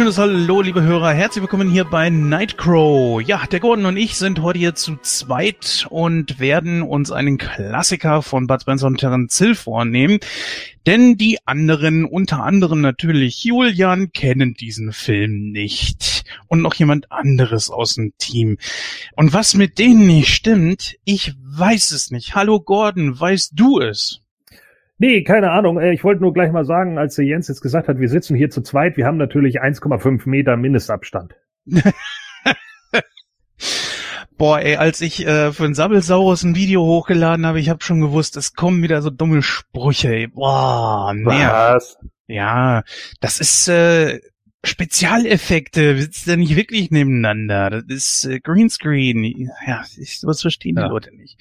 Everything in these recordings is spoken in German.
Wunderschönes Hallo, liebe Hörer. Herzlich willkommen hier bei Nightcrow. Ja, der Gordon und ich sind heute hier zu zweit und werden uns einen Klassiker von Bud Spencer und Terence Hill vornehmen. Denn die anderen, unter anderem natürlich Julian, kennen diesen Film nicht. Und noch jemand anderes aus dem Team. Und was mit denen nicht stimmt, ich weiß es nicht. Hallo Gordon, weißt du es? Nee, keine Ahnung. Äh, ich wollte nur gleich mal sagen, als der Jens jetzt gesagt hat, wir sitzen hier zu zweit, wir haben natürlich 1,5 Meter Mindestabstand. Boah, ey, als ich äh, für ein Sabbelsaurus ein Video hochgeladen habe, ich habe schon gewusst, es kommen wieder so dumme Sprüche, ey. Boah, nerv. Was? Ja, das ist äh, Spezialeffekte, sitzen ja nicht wirklich nebeneinander. Das ist äh, Greenscreen. Ja, ich, sowas verstehen die ja. Leute nicht.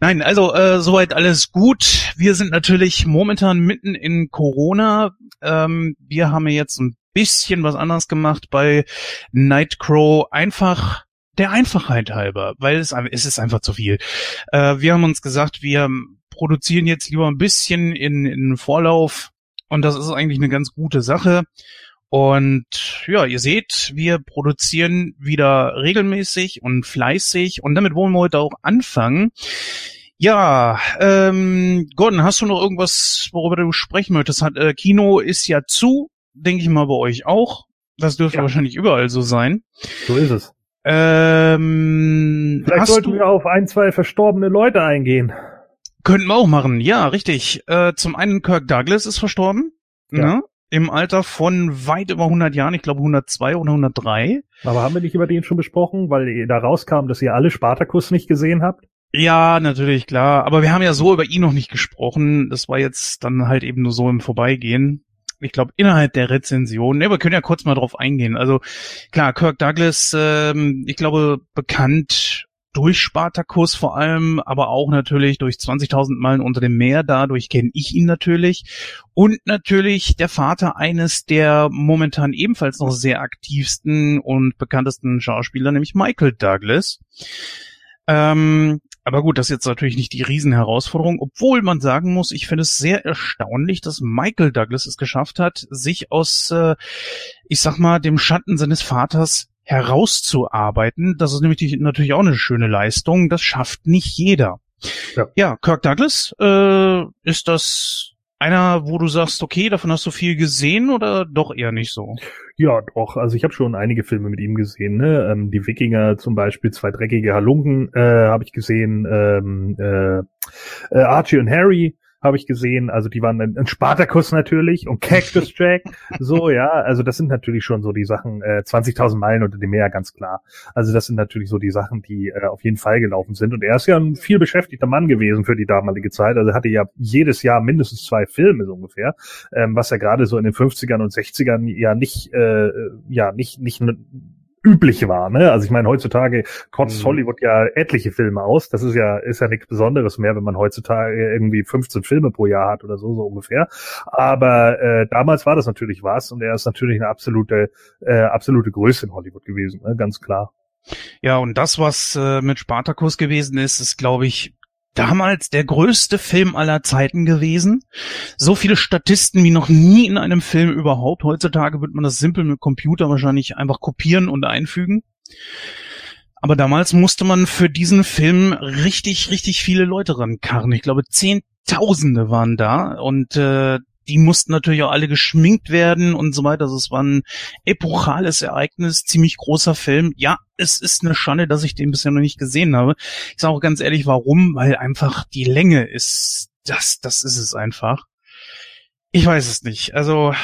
Nein, also äh, soweit alles gut. Wir sind natürlich momentan mitten in Corona. Ähm, wir haben jetzt ein bisschen was anderes gemacht bei Nightcrow. Einfach der Einfachheit halber, weil es, es ist einfach zu viel. Äh, wir haben uns gesagt, wir produzieren jetzt lieber ein bisschen in, in Vorlauf und das ist eigentlich eine ganz gute Sache. Und ja, ihr seht, wir produzieren wieder regelmäßig und fleißig und damit wollen wir heute auch anfangen. Ja, ähm, Gordon, hast du noch irgendwas, worüber du sprechen möchtest? Hat, äh, Kino ist ja zu, denke ich mal bei euch auch. Das dürfte ja. wahrscheinlich überall so sein. So ist es. Ähm, Vielleicht sollten wir auf ein, zwei verstorbene Leute eingehen. Könnten wir auch machen, ja, richtig. Äh, zum einen Kirk Douglas ist verstorben. Ja. Ne? Im Alter von weit über 100 Jahren, ich glaube 102 oder 103. Aber haben wir nicht über den schon besprochen, weil da rauskam, dass ihr alle Spartakus nicht gesehen habt? Ja, natürlich, klar. Aber wir haben ja so über ihn noch nicht gesprochen. Das war jetzt dann halt eben nur so im Vorbeigehen. Ich glaube, innerhalb der Rezension. Ne, wir können ja kurz mal drauf eingehen. Also klar, Kirk Douglas, ähm, ich glaube, bekannt durch Spartacus vor allem, aber auch natürlich durch 20.000 Meilen unter dem Meer. Dadurch kenne ich ihn natürlich. Und natürlich der Vater eines der momentan ebenfalls noch sehr aktivsten und bekanntesten Schauspieler, nämlich Michael Douglas. Ähm, aber gut, das ist jetzt natürlich nicht die Riesenherausforderung, obwohl man sagen muss, ich finde es sehr erstaunlich, dass Michael Douglas es geschafft hat, sich aus, äh, ich sag mal, dem Schatten seines Vaters herauszuarbeiten. Das ist nämlich natürlich auch eine schöne Leistung. Das schafft nicht jeder. Ja, ja Kirk Douglas, äh, ist das einer, wo du sagst, okay, davon hast du viel gesehen oder doch eher nicht so? Ja, doch. Also ich habe schon einige Filme mit ihm gesehen. Ne? Ähm, die Wikinger zum Beispiel, zwei dreckige Halunken äh, habe ich gesehen. Ähm, äh, äh, Archie und Harry habe ich gesehen. Also die waren ein, ein Spartakus natürlich und Cactus Jack. so, ja, also das sind natürlich schon so die Sachen, äh, 20.000 Meilen unter dem Meer, ganz klar. Also das sind natürlich so die Sachen, die äh, auf jeden Fall gelaufen sind. Und er ist ja ein viel beschäftigter Mann gewesen für die damalige Zeit. Also er hatte ja jedes Jahr mindestens zwei Filme so ungefähr, ähm, was ja gerade so in den 50ern und 60ern ja nicht, äh, ja, nicht, nicht üblich war. Ne? Also ich meine, heutzutage kotzt mhm. Hollywood ja etliche Filme aus. Das ist ja ist ja nichts Besonderes mehr, wenn man heutzutage irgendwie 15 Filme pro Jahr hat oder so so ungefähr. Aber äh, damals war das natürlich was und er ist natürlich eine absolute äh, absolute Größe in Hollywood gewesen, ne? ganz klar. Ja, und das, was äh, mit Spartacus gewesen ist, ist, glaube ich, damals der größte Film aller Zeiten gewesen. So viele Statisten wie noch nie in einem Film überhaupt. Heutzutage wird man das simpel mit Computer wahrscheinlich einfach kopieren und einfügen. Aber damals musste man für diesen Film richtig, richtig viele Leute rankarren. Ich glaube, Zehntausende waren da und äh, die mussten natürlich auch alle geschminkt werden und so weiter. Also es war ein epochales Ereignis, ziemlich großer Film. Ja, es ist eine Schande, dass ich den bisher noch nicht gesehen habe. Ich sage auch ganz ehrlich, warum? Weil einfach die Länge ist, das, das ist es einfach. Ich weiß es nicht. Also,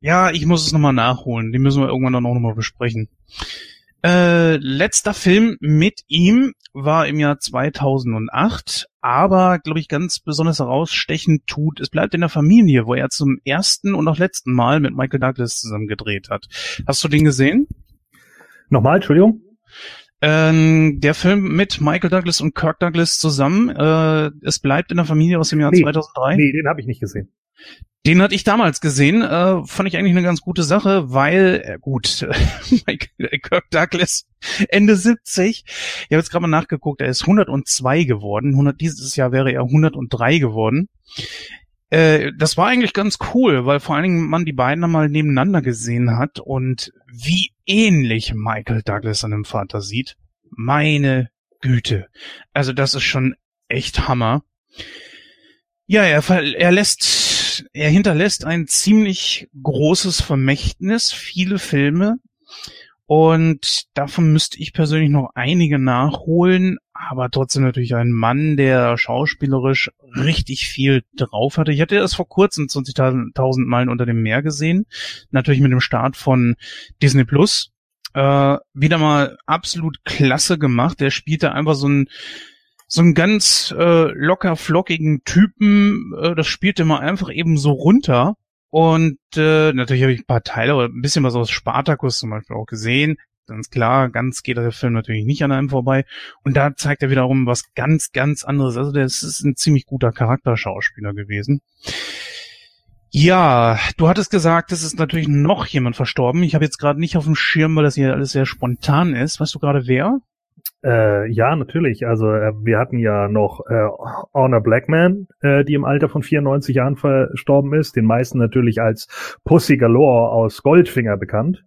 ja, ich muss es nochmal nachholen. Die müssen wir irgendwann dann auch nochmal besprechen. Äh, letzter Film mit ihm war im Jahr 2008, aber glaube ich ganz besonders herausstechend tut, es bleibt in der Familie, wo er zum ersten und auch letzten Mal mit Michael Douglas zusammen gedreht hat. Hast du den gesehen? Nochmal, Entschuldigung. Ähm, der Film mit Michael Douglas und Kirk Douglas zusammen, äh, es bleibt in der Familie aus dem Jahr nee, 2003. Nee, den habe ich nicht gesehen. Den hatte ich damals gesehen, äh, fand ich eigentlich eine ganz gute Sache, weil, äh, gut, Kirk Douglas, Ende 70, ich habe jetzt gerade mal nachgeguckt, er ist 102 geworden, 100, dieses Jahr wäre er 103 geworden. Äh, das war eigentlich ganz cool, weil vor allen Dingen man die beiden einmal nebeneinander gesehen hat und wie ähnlich Michael Douglas seinem Vater sieht. Meine Güte. Also das ist schon echt Hammer. Ja, er, er lässt, er hinterlässt ein ziemlich großes Vermächtnis, viele Filme. Und davon müsste ich persönlich noch einige nachholen, aber trotzdem natürlich ein Mann, der schauspielerisch richtig viel drauf hatte. Ich hatte erst vor kurzem 20.000 Meilen unter dem Meer gesehen, natürlich mit dem Start von Disney Plus. Äh, wieder mal absolut klasse gemacht. Der spielte einfach so ein so einen ganz äh, locker flockigen Typen, äh, das spielte mal einfach eben so runter. Und äh, natürlich habe ich ein paar Teile oder ein bisschen was aus Spartacus zum Beispiel auch gesehen. Ganz klar, ganz geht der Film natürlich nicht an einem vorbei. Und da zeigt er wiederum was ganz, ganz anderes. Also das ist ein ziemlich guter Charakterschauspieler gewesen. Ja, du hattest gesagt, es ist natürlich noch jemand verstorben. Ich habe jetzt gerade nicht auf dem Schirm, weil das hier alles sehr spontan ist. Weißt du gerade wer? Äh, ja, natürlich. Also äh, wir hatten ja noch äh, Honor Blackman, äh, die im Alter von 94 Jahren verstorben ist, den meisten natürlich als Pussy Galore aus Goldfinger bekannt.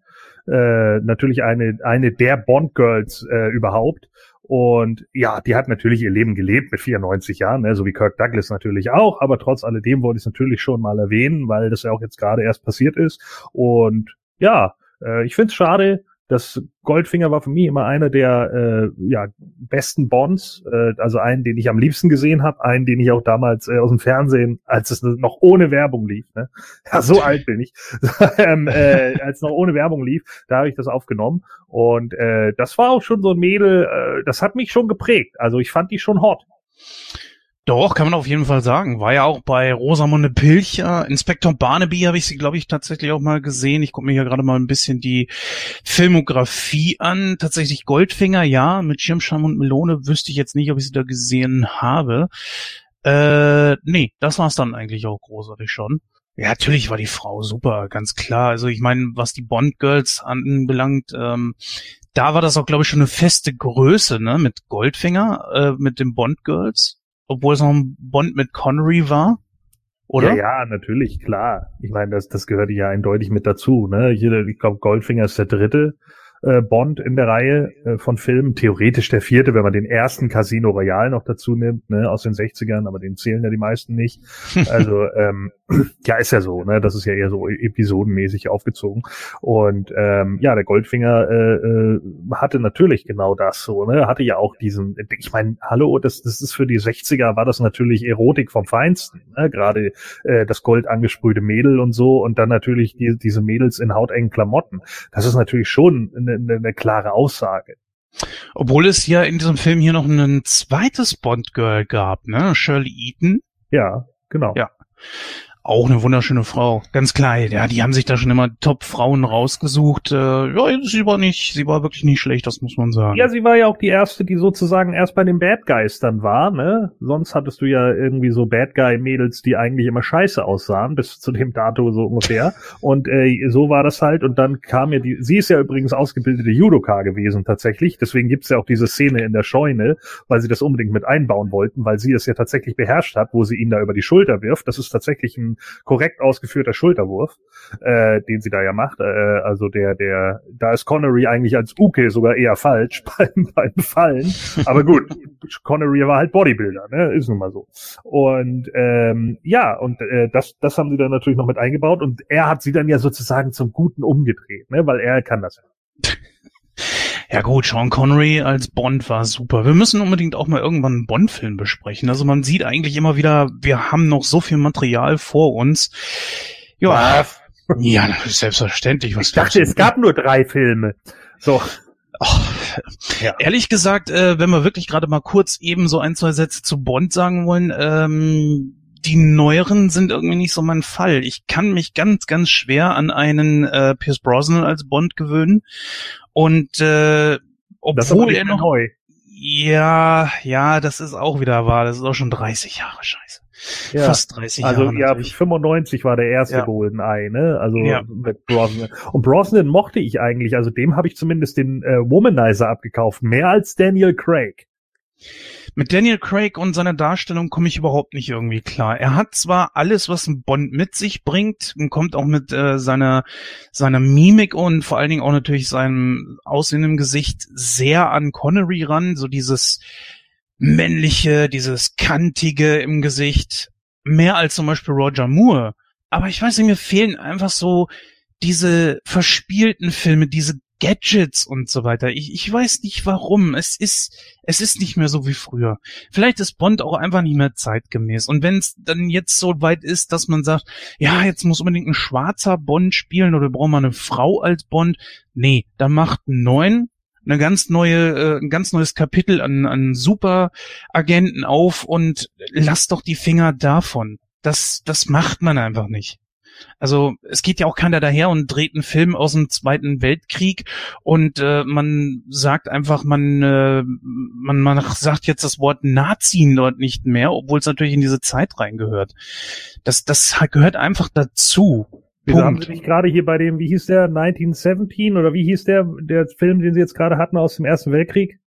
Äh, natürlich eine eine der Bond Girls äh, überhaupt. Und ja, die hat natürlich ihr Leben gelebt mit 94 Jahren, ne, so wie Kirk Douglas natürlich auch. Aber trotz alledem wollte ich es natürlich schon mal erwähnen, weil das ja auch jetzt gerade erst passiert ist. Und ja, äh, ich finde es schade, das Goldfinger war für mich immer einer der äh, ja, besten Bonds, äh, also einen, den ich am liebsten gesehen habe, einen, den ich auch damals äh, aus dem Fernsehen, als es noch ohne Werbung lief, ne? ja, so alt bin ich, ähm, äh, als noch ohne Werbung lief, da habe ich das aufgenommen und äh, das war auch schon so ein Mädel, äh, das hat mich schon geprägt, also ich fand die schon hot. Doch, kann man auf jeden Fall sagen. War ja auch bei Rosamunde Pilcher. Inspektor Barnaby habe ich sie, glaube ich, tatsächlich auch mal gesehen. Ich gucke mir hier gerade mal ein bisschen die Filmografie an. Tatsächlich Goldfinger, ja. Mit Schirmscham und Melone wüsste ich jetzt nicht, ob ich sie da gesehen habe. Äh, nee, das war's dann eigentlich auch großartig schon. Ja, natürlich war die Frau super, ganz klar. Also ich meine, was die Bond Girls anbelangt, ähm, da war das auch, glaube ich, schon eine feste Größe, ne, mit Goldfinger, äh, mit den Bond Girls obwohl es noch ein Bond mit Connery war? Oder? Ja, ja, natürlich, klar. Ich meine, das, das gehört ja eindeutig mit dazu. Ne? Hier, ich glaube, Goldfinger ist der dritte äh, Bond in der Reihe äh, von Filmen. Theoretisch der vierte, wenn man den ersten Casino Royale noch dazu nimmt, ne, aus den 60ern, aber den zählen ja die meisten nicht. Also, ähm, ja, ist ja so, ne? Das ist ja eher so episodenmäßig aufgezogen. Und ähm, ja, der Goldfinger äh, äh, hatte natürlich genau das so, ne? Hatte ja auch diesen, ich meine, hallo, das, das ist für die 60er war das natürlich Erotik vom Feinsten, ne? Gerade äh, das Gold angesprühte Mädel und so und dann natürlich die, diese Mädels in hautengen Klamotten. Das ist natürlich schon eine, eine, eine klare Aussage. Obwohl es ja in diesem Film hier noch ein zweites Bond-Girl gab, ne? Shirley Eaton. Ja, genau. Ja. Auch eine wunderschöne Frau, ganz klar. Ja, die haben sich da schon immer Top-Frauen rausgesucht. Äh, ja, sie war nicht, sie war wirklich nicht schlecht, das muss man sagen. Ja, sie war ja auch die erste, die sozusagen erst bei den Bad Guys dann war, ne? Sonst hattest du ja irgendwie so Bad Guy-Mädels, die eigentlich immer scheiße aussahen, bis zu dem Dato so ungefähr. Und äh, so war das halt. Und dann kam ja die, sie ist ja übrigens ausgebildete Judoka gewesen tatsächlich. Deswegen gibt's ja auch diese Szene in der Scheune, weil sie das unbedingt mit einbauen wollten, weil sie es ja tatsächlich beherrscht hat, wo sie ihn da über die Schulter wirft. Das ist tatsächlich ein korrekt ausgeführter Schulterwurf, äh, den sie da ja macht. Äh, also der, der, da ist Connery eigentlich als Uke sogar eher falsch beim, beim Fallen. Aber gut, Connery war halt Bodybuilder, ne? Ist nun mal so. Und ähm, ja, und äh, das, das haben sie dann natürlich noch mit eingebaut und er hat sie dann ja sozusagen zum Guten umgedreht, ne? Weil er kann das ja. Ja gut, Sean Connery als Bond war super. Wir müssen unbedingt auch mal irgendwann einen Bond-Film besprechen. Also man sieht eigentlich immer wieder, wir haben noch so viel Material vor uns. Ja, ja, selbstverständlich. Was ich dachte, es gab nur drei Filme. So. Oh, ja. Ehrlich gesagt, äh, wenn wir wirklich gerade mal kurz eben so ein, zwei Sätze zu Bond sagen wollen, ähm, die neueren sind irgendwie nicht so mein Fall. Ich kann mich ganz, ganz schwer an einen äh, Pierce Brosnan als Bond gewöhnen. Und äh, obwohl er noch neu. Ja, ja, das ist auch wieder wahr. Das ist auch schon 30 Jahre scheiße. Ja, Fast 30 also, Jahre. Also ja, natürlich. 95 war der erste ja. GoldenEye, ne? Also ja. mit Brosnan. Und Brosnan mochte ich eigentlich, also dem habe ich zumindest den äh, Womanizer abgekauft, mehr als Daniel Craig. Mit Daniel Craig und seiner Darstellung komme ich überhaupt nicht irgendwie klar. Er hat zwar alles, was ein Bond mit sich bringt, und kommt auch mit äh, seiner seiner Mimik und vor allen Dingen auch natürlich seinem Aussehen im Gesicht sehr an Connery ran, so dieses männliche, dieses kantige im Gesicht, mehr als zum Beispiel Roger Moore. Aber ich weiß nicht, mir fehlen einfach so diese verspielten Filme, diese Gadgets und so weiter. Ich, ich weiß nicht warum. Es ist, es ist nicht mehr so wie früher. Vielleicht ist Bond auch einfach nicht mehr zeitgemäß. Und wenn es dann jetzt so weit ist, dass man sagt, ja, jetzt muss unbedingt ein schwarzer Bond spielen oder braucht man eine Frau als Bond. Nee, da macht einen neuen, eine ganz neue, äh, ein ganz neues Kapitel an, an Superagenten auf und lasst doch die Finger davon. Das, das macht man einfach nicht. Also es geht ja auch keiner daher und dreht einen Film aus dem Zweiten Weltkrieg und äh, man sagt einfach, man, äh, man, man sagt jetzt das Wort Nazi dort nicht mehr, obwohl es natürlich in diese Zeit reingehört. Das, das gehört einfach dazu. Wieso haben Sie nicht gerade hier bei dem, wie hieß der, 1917 oder wie hieß der, der Film, den Sie jetzt gerade hatten aus dem Ersten Weltkrieg?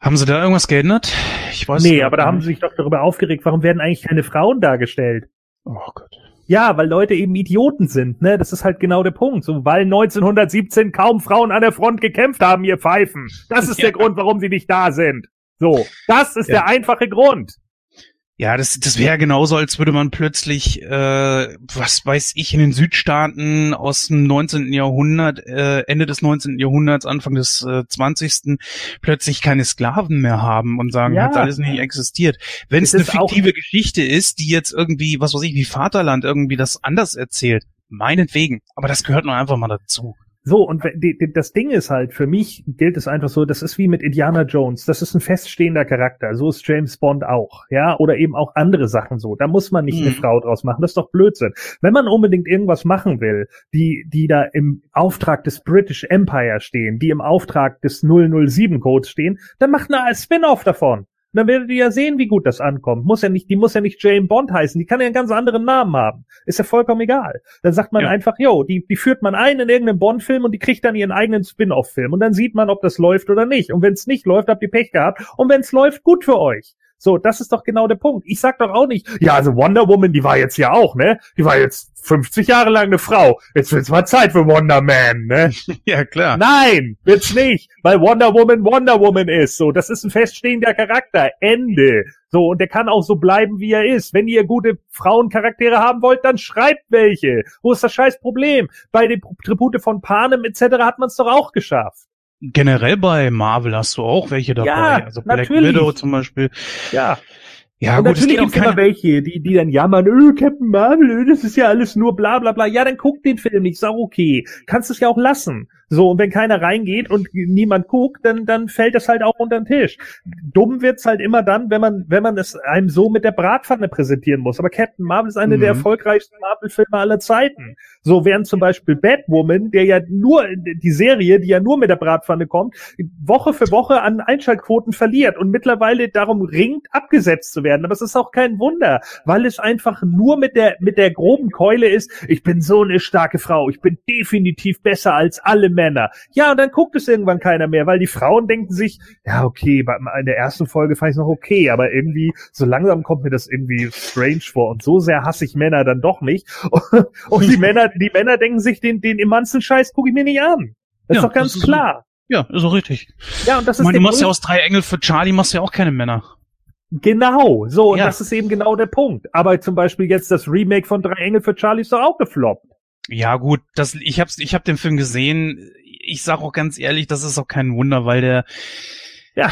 Haben Sie da irgendwas geändert? Ich weiß nicht. Nee, aber da haben Sie sich doch darüber aufgeregt, warum werden eigentlich keine Frauen dargestellt? Oh Gott. Ja, weil Leute eben Idioten sind, ne? Das ist halt genau der Punkt. So, weil 1917 kaum Frauen an der Front gekämpft haben, ihr Pfeifen. Das ist ja. der Grund, warum sie nicht da sind. So, das ist ja. der einfache Grund. Ja, das, das wäre genauso, als würde man plötzlich, äh, was weiß ich, in den Südstaaten aus dem 19. Jahrhundert, äh, Ende des 19. Jahrhunderts, Anfang des äh, 20. plötzlich keine Sklaven mehr haben und sagen, ja. hat alles nicht existiert. Wenn es eine fiktive Geschichte ist, die jetzt irgendwie, was weiß ich, wie Vaterland irgendwie das anders erzählt, meinetwegen. Aber das gehört nur einfach mal dazu. So, und das Ding ist halt, für mich gilt es einfach so, das ist wie mit Indiana Jones, das ist ein feststehender Charakter, so ist James Bond auch, ja, oder eben auch andere Sachen so. Da muss man nicht mhm. eine Frau draus machen, das ist doch Blödsinn. Wenn man unbedingt irgendwas machen will, die, die da im Auftrag des British Empire stehen, die im Auftrag des 007 Codes stehen, dann macht eine Spin-off davon dann werdet ihr ja sehen, wie gut das ankommt. Muss ja nicht, die muss ja nicht Jane Bond heißen, die kann ja einen ganz anderen Namen haben. Ist ja vollkommen egal. Dann sagt man ja. einfach, yo, die, die führt man ein in irgendeinen Bond-Film und die kriegt dann ihren eigenen Spin-off-Film. Und dann sieht man, ob das läuft oder nicht. Und wenn es nicht läuft, habt ihr Pech gehabt. Und wenn es läuft, gut für euch. So, das ist doch genau der Punkt. Ich sag doch auch nicht, ja, also Wonder Woman, die war jetzt ja auch, ne? Die war jetzt 50 Jahre lang eine Frau. Jetzt wird's mal Zeit für Wonder Man, ne? ja, klar. Nein, wird's nicht, weil Wonder Woman Wonder Woman ist. So, das ist ein feststehender Charakter. Ende. So, und der kann auch so bleiben, wie er ist. Wenn ihr gute Frauencharaktere haben wollt, dann schreibt welche. Wo ist das scheiß Problem? Bei den Tribute von Panem etc. hat man es doch auch geschafft generell bei Marvel hast du auch welche dabei. Ja, also Black natürlich. Widow zum Beispiel. Ja. Ja, und gut, natürlich gibt es immer welche, die, die dann jammern, öh, Captain Marvel, öh, das ist ja alles nur bla bla bla. Ja, dann guck den Film nicht, ist auch okay. Kannst es ja auch lassen. So, und wenn keiner reingeht und niemand guckt, dann, dann fällt das halt auch unter den Tisch. Dumm wird's halt immer dann, wenn man, wenn man es einem so mit der Bratpfanne präsentieren muss. Aber Captain Marvel ist eine mhm. der erfolgreichsten Marvel-Filme aller Zeiten. So während zum Beispiel Batwoman, der ja nur, die Serie, die ja nur mit der Bratpfanne kommt, Woche für Woche an Einschaltquoten verliert und mittlerweile darum ringt, abgesetzt zu werden. Aber es ist auch kein Wunder, weil es einfach nur mit der, mit der groben Keule ist, ich bin so eine starke Frau, ich bin definitiv besser als alle Männer Männer. Ja, und dann guckt es irgendwann keiner mehr, weil die Frauen denken sich, ja, okay, in der ersten Folge fand ich noch okay, aber irgendwie, so langsam kommt mir das irgendwie strange vor und so sehr hasse ich Männer dann doch nicht. Und die Männer, die Männer denken sich, den, den immanzen Scheiß gucke ich mir nicht an. Das ja, ist doch ganz ist klar. So, ja, ist auch richtig. Ja, und das ist ich meine, du machst ja aus drei Engel für Charlie, machst ja auch keine Männer. Genau, so, und ja. das ist eben genau der Punkt. Aber zum Beispiel jetzt das Remake von Drei Engel für Charlie ist doch auch gefloppt. Ja, gut, das, ich hab's, ich hab den Film gesehen. Ich sag auch ganz ehrlich, das ist auch kein Wunder, weil der, ja,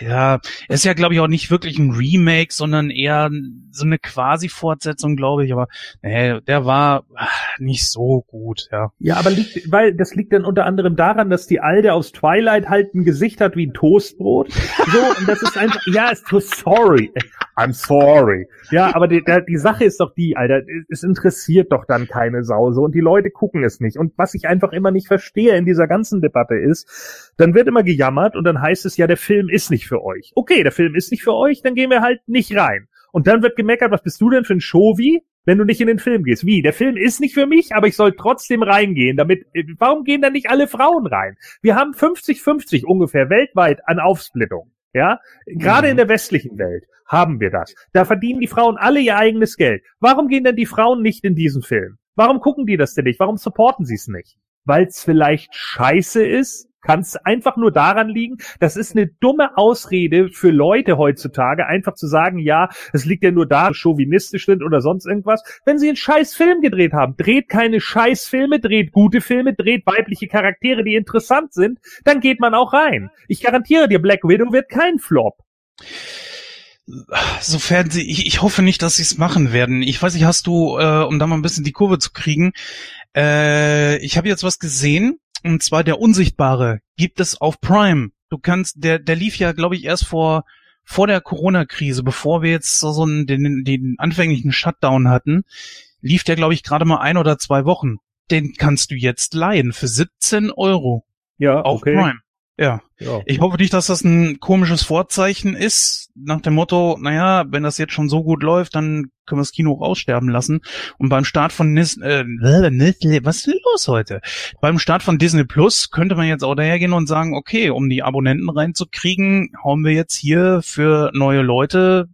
ja, ist ja, glaube ich, auch nicht wirklich ein Remake, sondern eher so eine Quasi-Fortsetzung, glaube ich. Aber nee, der war ach, nicht so gut, ja. Ja, aber liegt, weil das liegt dann unter anderem daran, dass die Alde aus Twilight halt ein Gesicht hat wie ein Toastbrot. So, und das ist einfach, ja, ist so sorry. I'm sorry. Ja, aber die, die Sache ist doch die, Alter, es interessiert doch dann keine Sau so und die Leute gucken es nicht. Und was ich einfach immer nicht verstehe in dieser ganzen Debatte ist, dann wird immer gejammert und dann heißt es ja, der Film ist nicht für euch. Okay, der Film ist nicht für euch, dann gehen wir halt nicht rein. Und dann wird gemeckert, was bist du denn für ein Shovi, wenn du nicht in den Film gehst? Wie? Der Film ist nicht für mich, aber ich soll trotzdem reingehen, damit, äh, warum gehen da nicht alle Frauen rein? Wir haben 50-50 ungefähr weltweit an Aufsplittung. Ja, gerade mhm. in der westlichen Welt haben wir das. Da verdienen die Frauen alle ihr eigenes Geld. Warum gehen denn die Frauen nicht in diesen Film? Warum gucken die das denn nicht? Warum supporten sie es nicht? Weil es vielleicht scheiße ist? Kann es einfach nur daran liegen? Das ist eine dumme Ausrede für Leute heutzutage, einfach zu sagen, ja, es liegt ja nur da, chauvinistisch sind oder sonst irgendwas. Wenn sie einen scheiß Film gedreht haben, dreht keine scheiß Filme, dreht gute Filme, dreht weibliche Charaktere, die interessant sind, dann geht man auch rein. Ich garantiere dir, Black Widow wird kein Flop. Sofern sie, ich, ich hoffe nicht, dass sie es machen werden. Ich weiß nicht, hast du, äh, um da mal ein bisschen die Kurve zu kriegen, äh, ich habe jetzt was gesehen, und zwar der Unsichtbare gibt es auf Prime. Du kannst, der, der lief ja, glaube ich, erst vor, vor der Corona-Krise, bevor wir jetzt so, so einen, den, den anfänglichen Shutdown hatten, lief der, glaube ich, gerade mal ein oder zwei Wochen. Den kannst du jetzt leihen für 17 Euro. Ja, auf okay. Prime. Ja. Ja. Ich hoffe nicht, dass das ein komisches Vorzeichen ist, nach dem Motto, naja, wenn das jetzt schon so gut läuft, dann können wir das Kino auch aussterben lassen. Und beim Start von Nis äh, was ist denn los heute? Beim Start von Disney Plus könnte man jetzt auch dahergehen und sagen, okay, um die Abonnenten reinzukriegen, hauen wir jetzt hier für neue Leute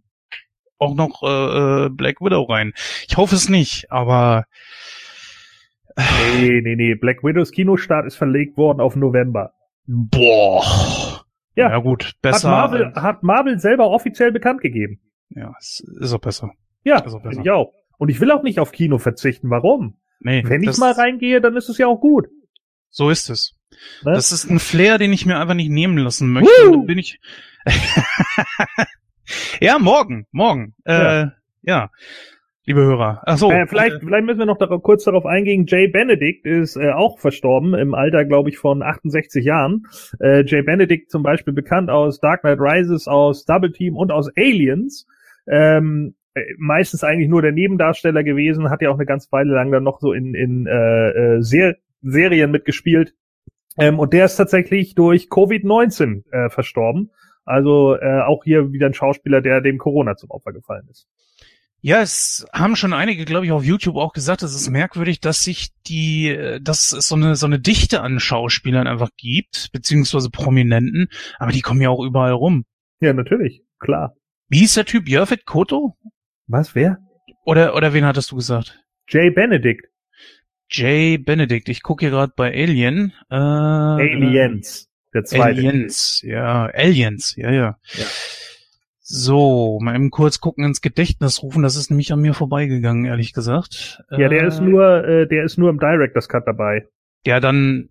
auch noch äh, äh Black Widow rein. Ich hoffe es nicht, aber Nee, nee, nee. Black Widows Kinostart ist verlegt worden auf November. Boah. Ja, ja gut, besser. Hat Marvel, hat Marvel selber offiziell bekannt gegeben. Ja, ist auch besser. Ja, finde ich auch. Und ich will auch nicht auf Kino verzichten. Warum? Nee, Wenn ich mal reingehe, dann ist es ja auch gut. So ist es. Ne? Das ist ein Flair, den ich mir einfach nicht nehmen lassen möchte. Uh! Bin ich. ja, morgen, morgen. Ja. Äh, ja liebe Hörer. Ach so. Äh, vielleicht, vielleicht müssen wir noch darauf, kurz darauf eingehen. Jay Benedict ist äh, auch verstorben im Alter, glaube ich, von 68 Jahren. Äh, Jay Benedict zum Beispiel bekannt aus Dark Knight Rises, aus Double Team und aus Aliens. Ähm, äh, meistens eigentlich nur der Nebendarsteller gewesen, hat ja auch eine ganze Weile lang dann noch so in, in äh, äh, Ser Serien mitgespielt. Ähm, und der ist tatsächlich durch Covid-19 äh, verstorben. Also äh, auch hier wieder ein Schauspieler, der dem Corona zum Opfer gefallen ist. Ja, es haben schon einige, glaube ich, auf YouTube auch gesagt, es ist merkwürdig, dass sich die, dass es so eine, so eine Dichte an Schauspielern einfach gibt, beziehungsweise Prominenten, aber die kommen ja auch überall rum. Ja, natürlich, klar. Wie ist der Typ? Jörfit Koto? Was, wer? Oder, oder wen hattest du gesagt? Jay Benedict. Jay Benedict. Ich gucke hier gerade bei Alien. Äh, Aliens. Der zweite. Aliens, ja. Aliens, ja, ja. ja. So, mal eben kurz gucken ins Gedächtnis rufen, das ist nämlich an mir vorbeigegangen, ehrlich gesagt. Ja, der äh, ist nur, äh, der ist nur im Director's Cut dabei. Ja, dann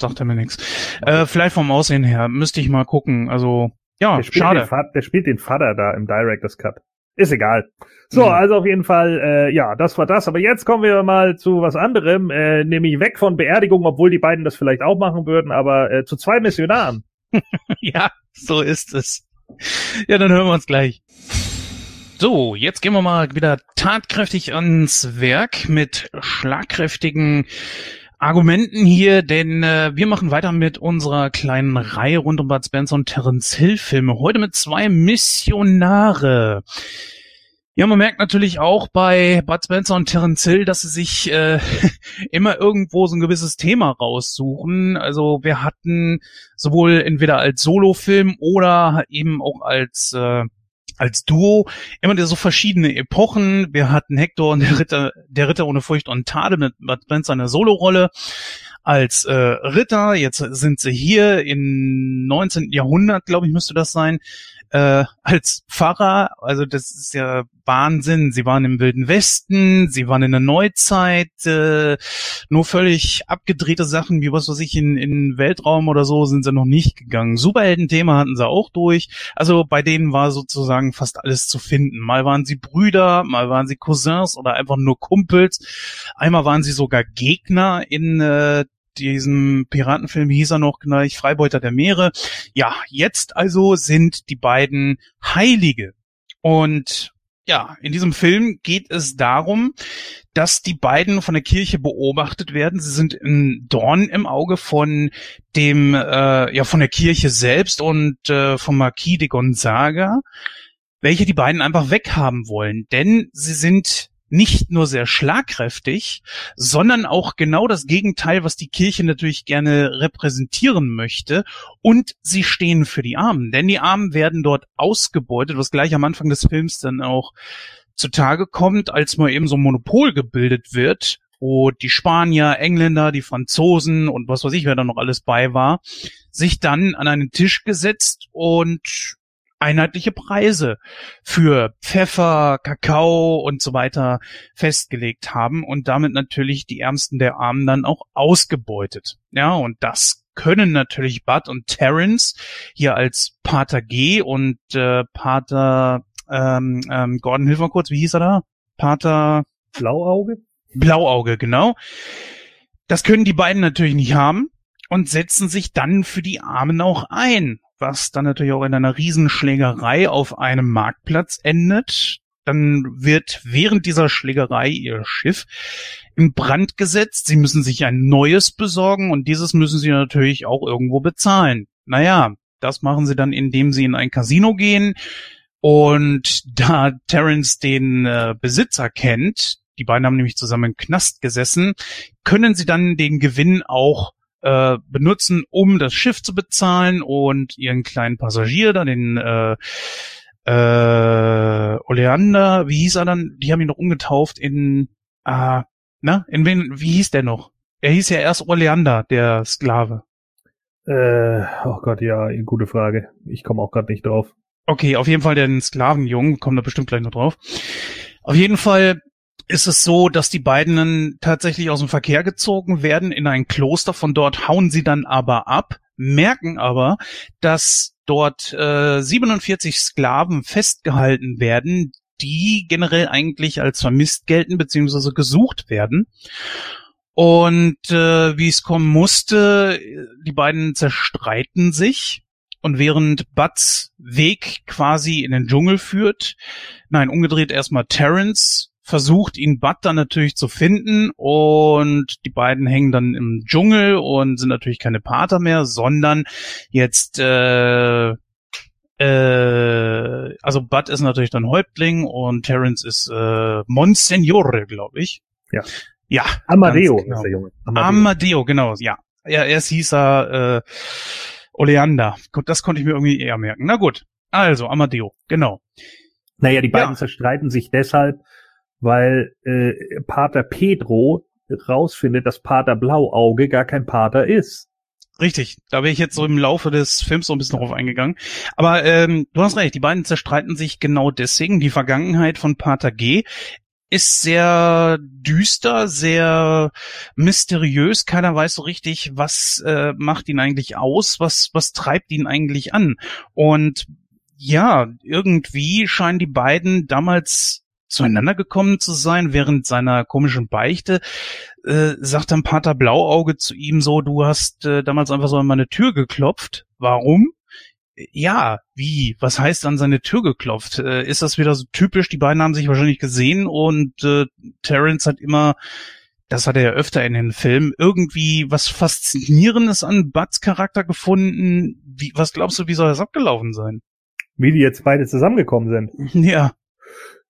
sagt er mir nichts. Äh, vielleicht vom Aussehen her, müsste ich mal gucken. Also, ja, der schade. Der spielt den Vater da im Director's Cut. Ist egal. So, mhm. also auf jeden Fall, äh, ja, das war das. Aber jetzt kommen wir mal zu was anderem, äh, nämlich weg von Beerdigung, obwohl die beiden das vielleicht auch machen würden, aber äh, zu zwei Missionaren. ja, so ist es. Ja, dann hören wir uns gleich. So, jetzt gehen wir mal wieder tatkräftig ans Werk mit schlagkräftigen Argumenten hier, denn äh, wir machen weiter mit unserer kleinen Reihe rund um Bud Spencer und Terence Hill Filme. Heute mit zwei Missionare. Ja, man merkt natürlich auch bei Bud Spencer und Terence Hill, dass sie sich äh, immer irgendwo so ein gewisses Thema raussuchen. Also wir hatten sowohl entweder als Solofilm oder eben auch als äh, als Duo immer so verschiedene Epochen. Wir hatten Hector und der Ritter, der Ritter ohne Furcht und Tade mit Bud Spencer eine Solorolle als äh, Ritter. Jetzt sind sie hier im 19. Jahrhundert, glaube ich, müsste das sein äh, als Pfarrer, also das ist ja Wahnsinn. Sie waren im Wilden Westen, sie waren in der Neuzeit, äh, nur völlig abgedrehte Sachen, wie was weiß ich, in, in Weltraum oder so sind sie noch nicht gegangen. Superhelden-Thema hatten sie auch durch. Also bei denen war sozusagen fast alles zu finden. Mal waren sie Brüder, mal waren sie Cousins oder einfach nur Kumpels. Einmal waren sie sogar Gegner in äh, diesem Piratenfilm hieß er noch gleich Freibeuter der Meere. Ja, jetzt also sind die beiden Heilige. Und ja, in diesem Film geht es darum, dass die beiden von der Kirche beobachtet werden. Sie sind ein Dorn im Auge von dem, äh, ja, von der Kirche selbst und äh, vom Marquis de Gonzaga, welche die beiden einfach weghaben wollen. Denn sie sind nicht nur sehr schlagkräftig, sondern auch genau das Gegenteil, was die Kirche natürlich gerne repräsentieren möchte. Und sie stehen für die Armen, denn die Armen werden dort ausgebeutet, was gleich am Anfang des Films dann auch zutage kommt, als mal eben so ein Monopol gebildet wird, wo die Spanier, Engländer, die Franzosen und was weiß ich, wer da noch alles bei war, sich dann an einen Tisch gesetzt und einheitliche Preise für Pfeffer, Kakao und so weiter festgelegt haben und damit natürlich die Ärmsten der Armen dann auch ausgebeutet. Ja, und das können natürlich Bud und Terence hier als Pater G und äh, Pater ähm, ähm, Gordon, hilf mal kurz, wie hieß er da? Pater Blauauge? Blauauge, genau. Das können die beiden natürlich nicht haben und setzen sich dann für die Armen auch ein, was dann natürlich auch in einer Riesenschlägerei auf einem Marktplatz endet. Dann wird während dieser Schlägerei ihr Schiff in Brand gesetzt. Sie müssen sich ein neues besorgen und dieses müssen sie natürlich auch irgendwo bezahlen. Naja, das machen sie dann, indem sie in ein Casino gehen. Und da Terence den äh, Besitzer kennt, die beiden haben nämlich zusammen im Knast gesessen, können sie dann den Gewinn auch äh, benutzen, um das Schiff zu bezahlen und ihren kleinen Passagier, da den äh, äh, Oleander, wie hieß er dann? Die haben ihn noch umgetauft in, äh, na, in wen, wie hieß der noch? Er hieß ja erst Oleander, der Sklave. Äh, oh Gott, ja, gute Frage. Ich komme auch gerade nicht drauf. Okay, auf jeden Fall den Sklavenjungen, kommen da bestimmt gleich noch drauf. Auf jeden Fall ist es so, dass die beiden dann tatsächlich aus dem Verkehr gezogen werden in ein Kloster. Von dort hauen sie dann aber ab, merken aber, dass dort äh, 47 Sklaven festgehalten werden, die generell eigentlich als vermisst gelten beziehungsweise gesucht werden. Und äh, wie es kommen musste, die beiden zerstreiten sich. Und während Buds Weg quasi in den Dschungel führt, nein, umgedreht erstmal Terence versucht ihn Bud dann natürlich zu finden und die beiden hängen dann im Dschungel und sind natürlich keine Pater mehr, sondern jetzt äh, äh, also Bud ist natürlich dann Häuptling und Terence ist äh, Monsignore, glaube ich. Ja. Ja. Amadeo genau. ist der Junge. Amadeo. Amadeo, genau, ja. Ja, erst hieß er äh, Oleander. Gut, das konnte ich mir irgendwie eher merken. Na gut. Also, Amadeo, genau. Naja, die beiden ja. zerstreiten sich deshalb, weil äh, Pater Pedro rausfindet, dass Pater Blauauge gar kein Pater ist. Richtig, da bin ich jetzt so im Laufe des Films so ein bisschen drauf eingegangen. Aber ähm, du hast recht, die beiden zerstreiten sich genau deswegen. Die Vergangenheit von Pater G ist sehr düster, sehr mysteriös. Keiner weiß so richtig, was äh, macht ihn eigentlich aus, was, was treibt ihn eigentlich an. Und ja, irgendwie scheinen die beiden damals zueinander gekommen zu sein während seiner komischen Beichte, äh, sagt dann Pater Blauauge zu ihm so, du hast äh, damals einfach so an meine Tür geklopft. Warum? Ja, wie? Was heißt an seine Tür geklopft? Äh, ist das wieder so typisch? Die beiden haben sich wahrscheinlich gesehen und äh, Terence hat immer, das hat er ja öfter in den Filmen, irgendwie was Faszinierendes an Buds Charakter gefunden. Wie, was glaubst du, wie soll das abgelaufen sein? Wie die jetzt beide zusammengekommen sind. Ja.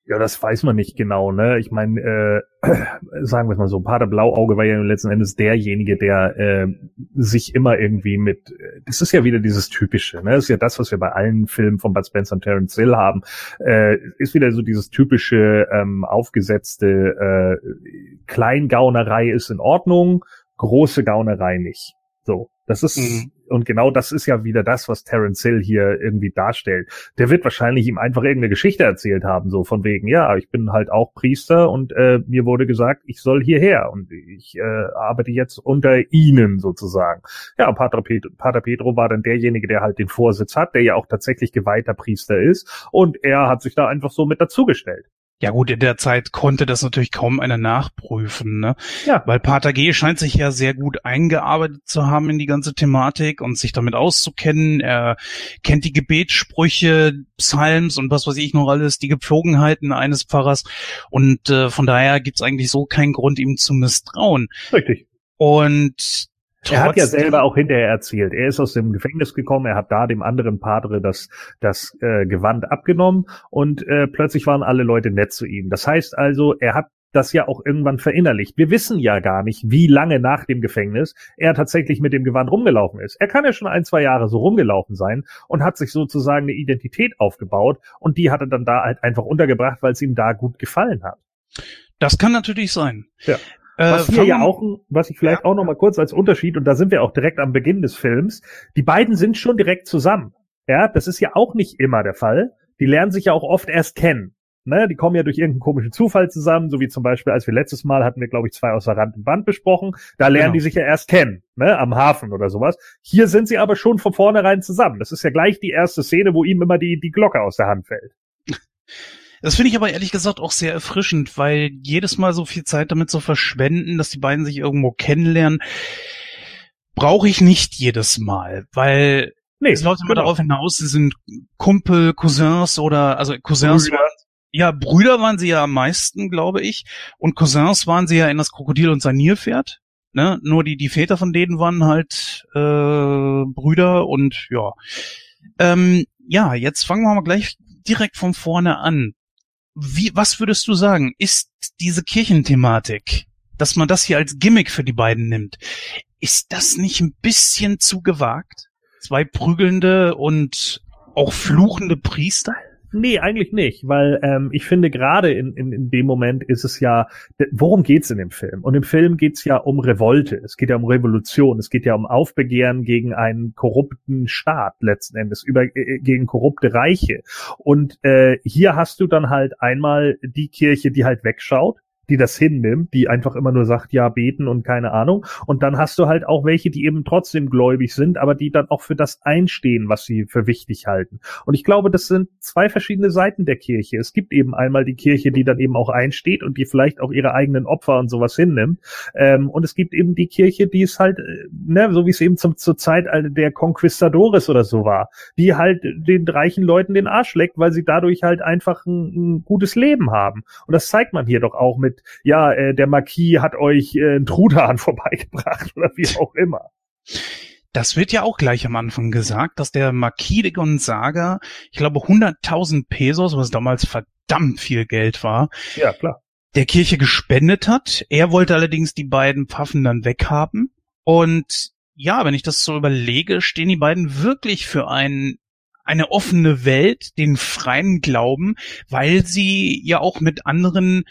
Ja, das weiß man nicht genau, ne? Ich meine, äh, sagen wir es mal so, Pater Blauauge war ja letzten Endes derjenige, der äh, sich immer irgendwie mit, das ist ja wieder dieses Typische, ne? Das ist ja das, was wir bei allen Filmen von Bud Spencer und Terence Hill haben, äh, ist wieder so dieses typische ähm, aufgesetzte äh, Kleingaunerei ist in Ordnung, große Gaunerei nicht. So, das ist, mhm. Und genau das ist ja wieder das, was Terence Hill hier irgendwie darstellt. Der wird wahrscheinlich ihm einfach irgendeine Geschichte erzählt haben, so von wegen, ja, ich bin halt auch Priester und äh, mir wurde gesagt, ich soll hierher und ich äh, arbeite jetzt unter ihnen sozusagen. Ja, Pater, Pet Pater Pedro war dann derjenige, der halt den Vorsitz hat, der ja auch tatsächlich geweihter Priester ist und er hat sich da einfach so mit dazugestellt. Ja gut, in der Zeit konnte das natürlich kaum einer nachprüfen, ne? Ja. Weil Pater G scheint sich ja sehr gut eingearbeitet zu haben in die ganze Thematik und sich damit auszukennen. Er kennt die Gebetssprüche, Psalms und was weiß ich noch alles, die Gepflogenheiten eines Pfarrers. Und äh, von daher gibt's eigentlich so keinen Grund, ihm zu misstrauen. Richtig. Und er hat ja selber auch hinterher erzählt, er ist aus dem Gefängnis gekommen, er hat da dem anderen Padre das, das äh, Gewand abgenommen und äh, plötzlich waren alle Leute nett zu ihm. Das heißt also, er hat das ja auch irgendwann verinnerlicht. Wir wissen ja gar nicht, wie lange nach dem Gefängnis er tatsächlich mit dem Gewand rumgelaufen ist. Er kann ja schon ein, zwei Jahre so rumgelaufen sein und hat sich sozusagen eine Identität aufgebaut und die hat er dann da halt einfach untergebracht, weil es ihm da gut gefallen hat. Das kann natürlich sein. Ja. Äh, was hier ja auch, was ich vielleicht ja. auch noch mal kurz als Unterschied, und da sind wir auch direkt am Beginn des Films, die beiden sind schon direkt zusammen. Ja, das ist ja auch nicht immer der Fall. Die lernen sich ja auch oft erst kennen. Ne, die kommen ja durch irgendeinen komischen Zufall zusammen, so wie zum Beispiel, als wir letztes Mal hatten wir, glaube ich, zwei außer Rand und Band besprochen. Da lernen genau. die sich ja erst kennen, ne, am Hafen oder sowas. Hier sind sie aber schon von vornherein zusammen. Das ist ja gleich die erste Szene, wo ihm immer die, die Glocke aus der Hand fällt. Das finde ich aber ehrlich gesagt auch sehr erfrischend, weil jedes Mal so viel Zeit damit zu verschwenden, dass die beiden sich irgendwo kennenlernen, brauche ich nicht jedes Mal, weil nee, es läuft immer genau. darauf hinaus, sie sind Kumpel, Cousins oder also Cousins Brüder. Ja, Brüder waren sie ja am meisten, glaube ich. Und Cousins waren sie ja in das Krokodil und sein Nilpferd. Ne? Nur die, die Väter von denen waren halt äh, Brüder und ja. Ähm, ja, jetzt fangen wir mal gleich direkt von vorne an. Wie, was würdest du sagen? Ist diese Kirchenthematik, dass man das hier als Gimmick für die beiden nimmt, ist das nicht ein bisschen zu gewagt? Zwei prügelnde und auch fluchende Priester? Nee, eigentlich nicht, weil ähm, ich finde gerade in, in, in dem Moment ist es ja, worum geht's in dem Film? Und im Film geht's ja um Revolte, es geht ja um Revolution, es geht ja um Aufbegehren gegen einen korrupten Staat letzten Endes, über äh, gegen korrupte Reiche. Und äh, hier hast du dann halt einmal die Kirche, die halt wegschaut, die das hinnimmt, die einfach immer nur sagt, ja, beten und keine Ahnung. Und dann hast du halt auch welche, die eben trotzdem gläubig sind, aber die dann auch für das einstehen, was sie für wichtig halten. Und ich glaube, das sind zwei verschiedene Seiten der Kirche. Es gibt eben einmal die Kirche, die dann eben auch einsteht und die vielleicht auch ihre eigenen Opfer und sowas hinnimmt. Ähm, und es gibt eben die Kirche, die es halt, äh, ne, so wie es eben zum, zur Zeit der Conquistadores oder so war, die halt den reichen Leuten den Arsch leckt, weil sie dadurch halt einfach ein, ein gutes Leben haben. Und das zeigt man hier doch auch mit ja, äh, der Marquis hat euch äh, einen Truthahn vorbeigebracht oder wie auch immer. Das wird ja auch gleich am Anfang gesagt, dass der Marquis de Gonzaga, ich glaube 100.000 Pesos, was damals verdammt viel Geld war, ja, klar. der Kirche gespendet hat. Er wollte allerdings die beiden Pfaffen dann weghaben. Und ja, wenn ich das so überlege, stehen die beiden wirklich für ein eine offene Welt, den freien Glauben, weil sie ja auch mit anderen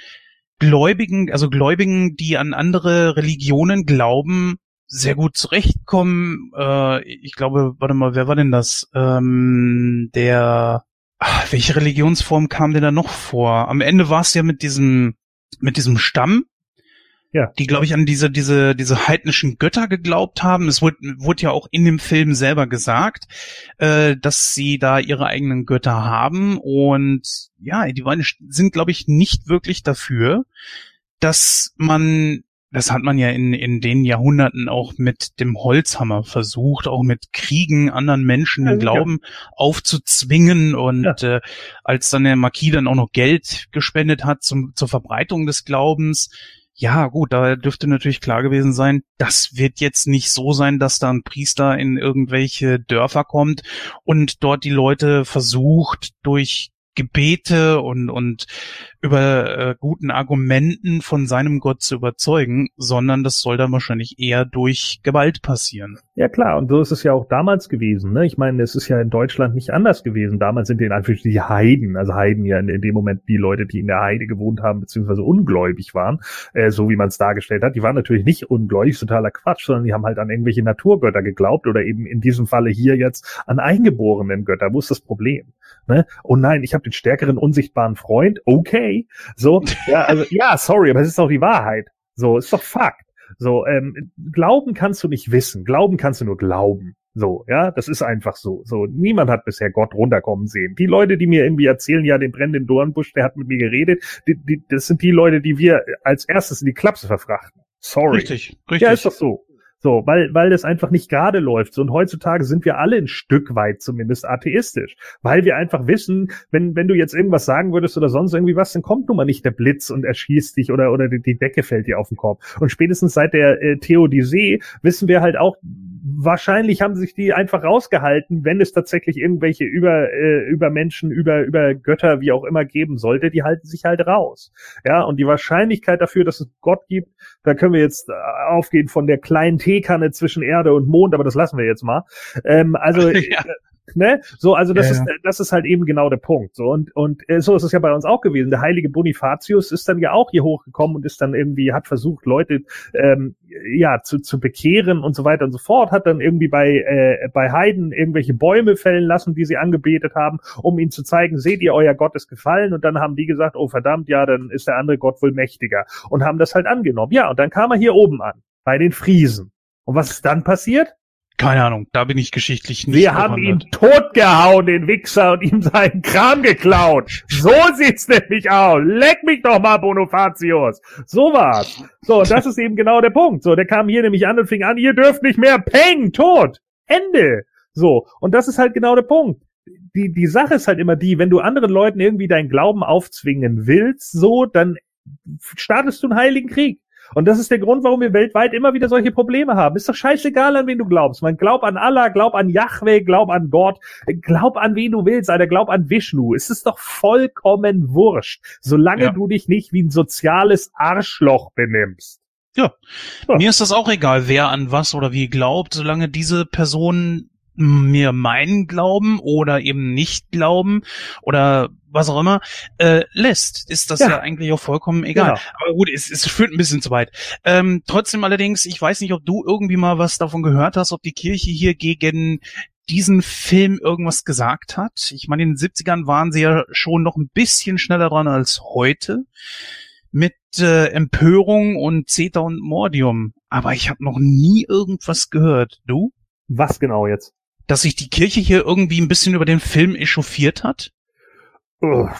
Gläubigen, also Gläubigen, die an andere Religionen glauben, sehr gut zurechtkommen. Äh, ich glaube, warte mal, wer war denn das? Ähm, der, ach, welche Religionsform kam denn da noch vor? Am Ende war es ja mit diesem, mit diesem Stamm, ja. die, glaube ich, an diese, diese, diese heidnischen Götter geglaubt haben. Es wurde, wurde ja auch in dem Film selber gesagt, äh, dass sie da ihre eigenen Götter haben. Und ja, die waren, sind, glaube ich, nicht wirklich dafür, dass man das hat man ja in, in den Jahrhunderten auch mit dem Holzhammer versucht, auch mit Kriegen anderen Menschen den Glauben ja. aufzuzwingen. Und ja. äh, als dann der Marquis dann auch noch Geld gespendet hat zum, zur Verbreitung des Glaubens, ja, gut, da dürfte natürlich klar gewesen sein, das wird jetzt nicht so sein, dass da ein Priester in irgendwelche Dörfer kommt und dort die Leute versucht, durch Gebete und, und über äh, guten Argumenten von seinem Gott zu überzeugen, sondern das soll dann wahrscheinlich eher durch Gewalt passieren. Ja klar, und so ist es ja auch damals gewesen. Ne? Ich meine, es ist ja in Deutschland nicht anders gewesen. Damals sind in Anführungsstrichen die Heiden, also Heiden ja in, in, dem Moment die Leute, die in der Heide gewohnt haben, beziehungsweise ungläubig waren, äh, so wie man es dargestellt hat. Die waren natürlich nicht ungläubig, totaler Quatsch, sondern die haben halt an irgendwelche Naturgötter geglaubt oder eben in diesem Falle hier jetzt an eingeborenen Götter. Wo ist das Problem? Ne? Oh nein, ich habe den stärkeren unsichtbaren Freund. Okay, so ja, also ja, sorry, aber es ist doch die Wahrheit. So ist doch Fakt. So ähm, glauben kannst du nicht wissen. Glauben kannst du nur glauben. So, ja, das ist einfach so. So, niemand hat bisher Gott runterkommen sehen. Die Leute, die mir irgendwie erzählen, ja, den brennenden Dornbusch, der hat mit mir geredet, die, die, das sind die Leute, die wir als erstes in die Klapse verfrachten. Sorry. Richtig, richtig. Ja, ist doch so. So, weil, weil das einfach nicht gerade läuft. So, und heutzutage sind wir alle ein Stück weit zumindest atheistisch. Weil wir einfach wissen, wenn, wenn du jetzt irgendwas sagen würdest oder sonst irgendwie was, dann kommt nun mal nicht der Blitz und erschießt dich oder, oder die Decke fällt dir auf den Kopf. Und spätestens seit der äh, Theodisee wissen wir halt auch, wahrscheinlich haben sich die einfach rausgehalten, wenn es tatsächlich irgendwelche über äh, über Menschen, über über Götter, wie auch immer geben sollte, die halten sich halt raus. Ja, und die Wahrscheinlichkeit dafür, dass es Gott gibt, da können wir jetzt äh, aufgehen von der kleinen Teekanne zwischen Erde und Mond, aber das lassen wir jetzt mal. Ähm, also ja. Äh, Ne? So, also das ja, ist, das ist halt eben genau der Punkt. So, und, und äh, so ist es ja bei uns auch gewesen. Der heilige Bonifatius ist dann ja auch hier hochgekommen und ist dann irgendwie, hat versucht, Leute ähm, ja zu, zu bekehren und so weiter und so fort, hat dann irgendwie bei, äh, bei Heiden irgendwelche Bäume fällen lassen, die sie angebetet haben, um ihnen zu zeigen, seht ihr, euer Gott ist gefallen, und dann haben die gesagt, oh verdammt, ja, dann ist der andere Gott wohl mächtiger und haben das halt angenommen. Ja, und dann kam er hier oben an, bei den Friesen. Und was ist dann passiert? Keine Ahnung, da bin ich geschichtlich nicht. Wir haben ihn totgehauen, den Wichser, und ihm seinen Kram geklaut. So sieht's nämlich aus. Leck mich doch mal, Bonifatius. So war's. So, das ist eben genau der Punkt. So, der kam hier nämlich an und fing an, ihr dürft nicht mehr, peng, tot. Ende. So, und das ist halt genau der Punkt. Die, die Sache ist halt immer die, wenn du anderen Leuten irgendwie deinen Glauben aufzwingen willst, so, dann startest du einen heiligen Krieg. Und das ist der Grund, warum wir weltweit immer wieder solche Probleme haben. Ist doch scheißegal, an wen du glaubst. Man glaub an Allah, glaub an Yahweh, glaub an Gott, glaub an wen du willst, Alter, glaub an Vishnu. Es ist doch vollkommen wurscht, solange ja. du dich nicht wie ein soziales Arschloch benimmst. Ja. ja. Mir ist das auch egal, wer an was oder wie glaubt, solange diese Person mir meinen Glauben oder eben nicht glauben oder was auch immer äh, lässt, ist das ja. ja eigentlich auch vollkommen egal. Genau. Aber gut, es, es führt ein bisschen zu weit. Ähm, trotzdem allerdings, ich weiß nicht, ob du irgendwie mal was davon gehört hast, ob die Kirche hier gegen diesen Film irgendwas gesagt hat. Ich meine, in den 70ern waren sie ja schon noch ein bisschen schneller dran als heute mit äh, Empörung und Zeta und Mordium. Aber ich habe noch nie irgendwas gehört. Du? Was genau jetzt? Dass sich die Kirche hier irgendwie ein bisschen über den Film echauffiert hat?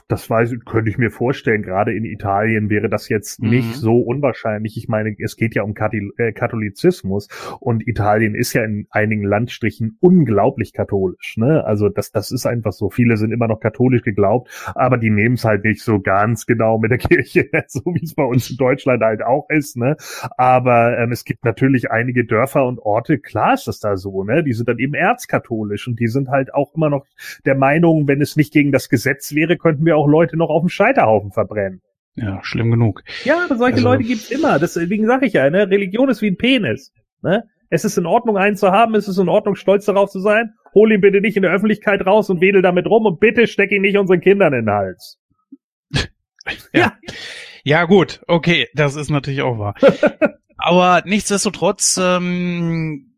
Das weiß, könnte ich mir vorstellen. Gerade in Italien wäre das jetzt mhm. nicht so unwahrscheinlich. Ich meine, es geht ja um äh, Katholizismus und Italien ist ja in einigen Landstrichen unglaublich katholisch. Ne? Also das, das ist einfach so. Viele sind immer noch katholisch geglaubt, aber die nehmen es halt nicht so ganz genau mit der Kirche, so wie es bei uns in Deutschland halt auch ist. Ne? Aber ähm, es gibt natürlich einige Dörfer und Orte. Klar ist das da so. Ne? Die sind dann eben erzkatholisch und die sind halt auch immer noch der Meinung, wenn es nicht gegen das Gesetz wäre wäre, könnten wir auch Leute noch auf dem Scheiterhaufen verbrennen. Ja, schlimm genug. Ja, aber solche also, Leute gibt's immer. Deswegen sage ich ja, ne? Religion ist wie ein Penis. Ne? Es ist in Ordnung, einen zu haben, es ist in Ordnung, stolz darauf zu sein. Hol ihn bitte nicht in der Öffentlichkeit raus und wedel damit rum und bitte steck ihn nicht unseren Kindern in den Hals. ja. ja. Ja, gut, okay, das ist natürlich auch wahr. Aber nichtsdestotrotz, ähm,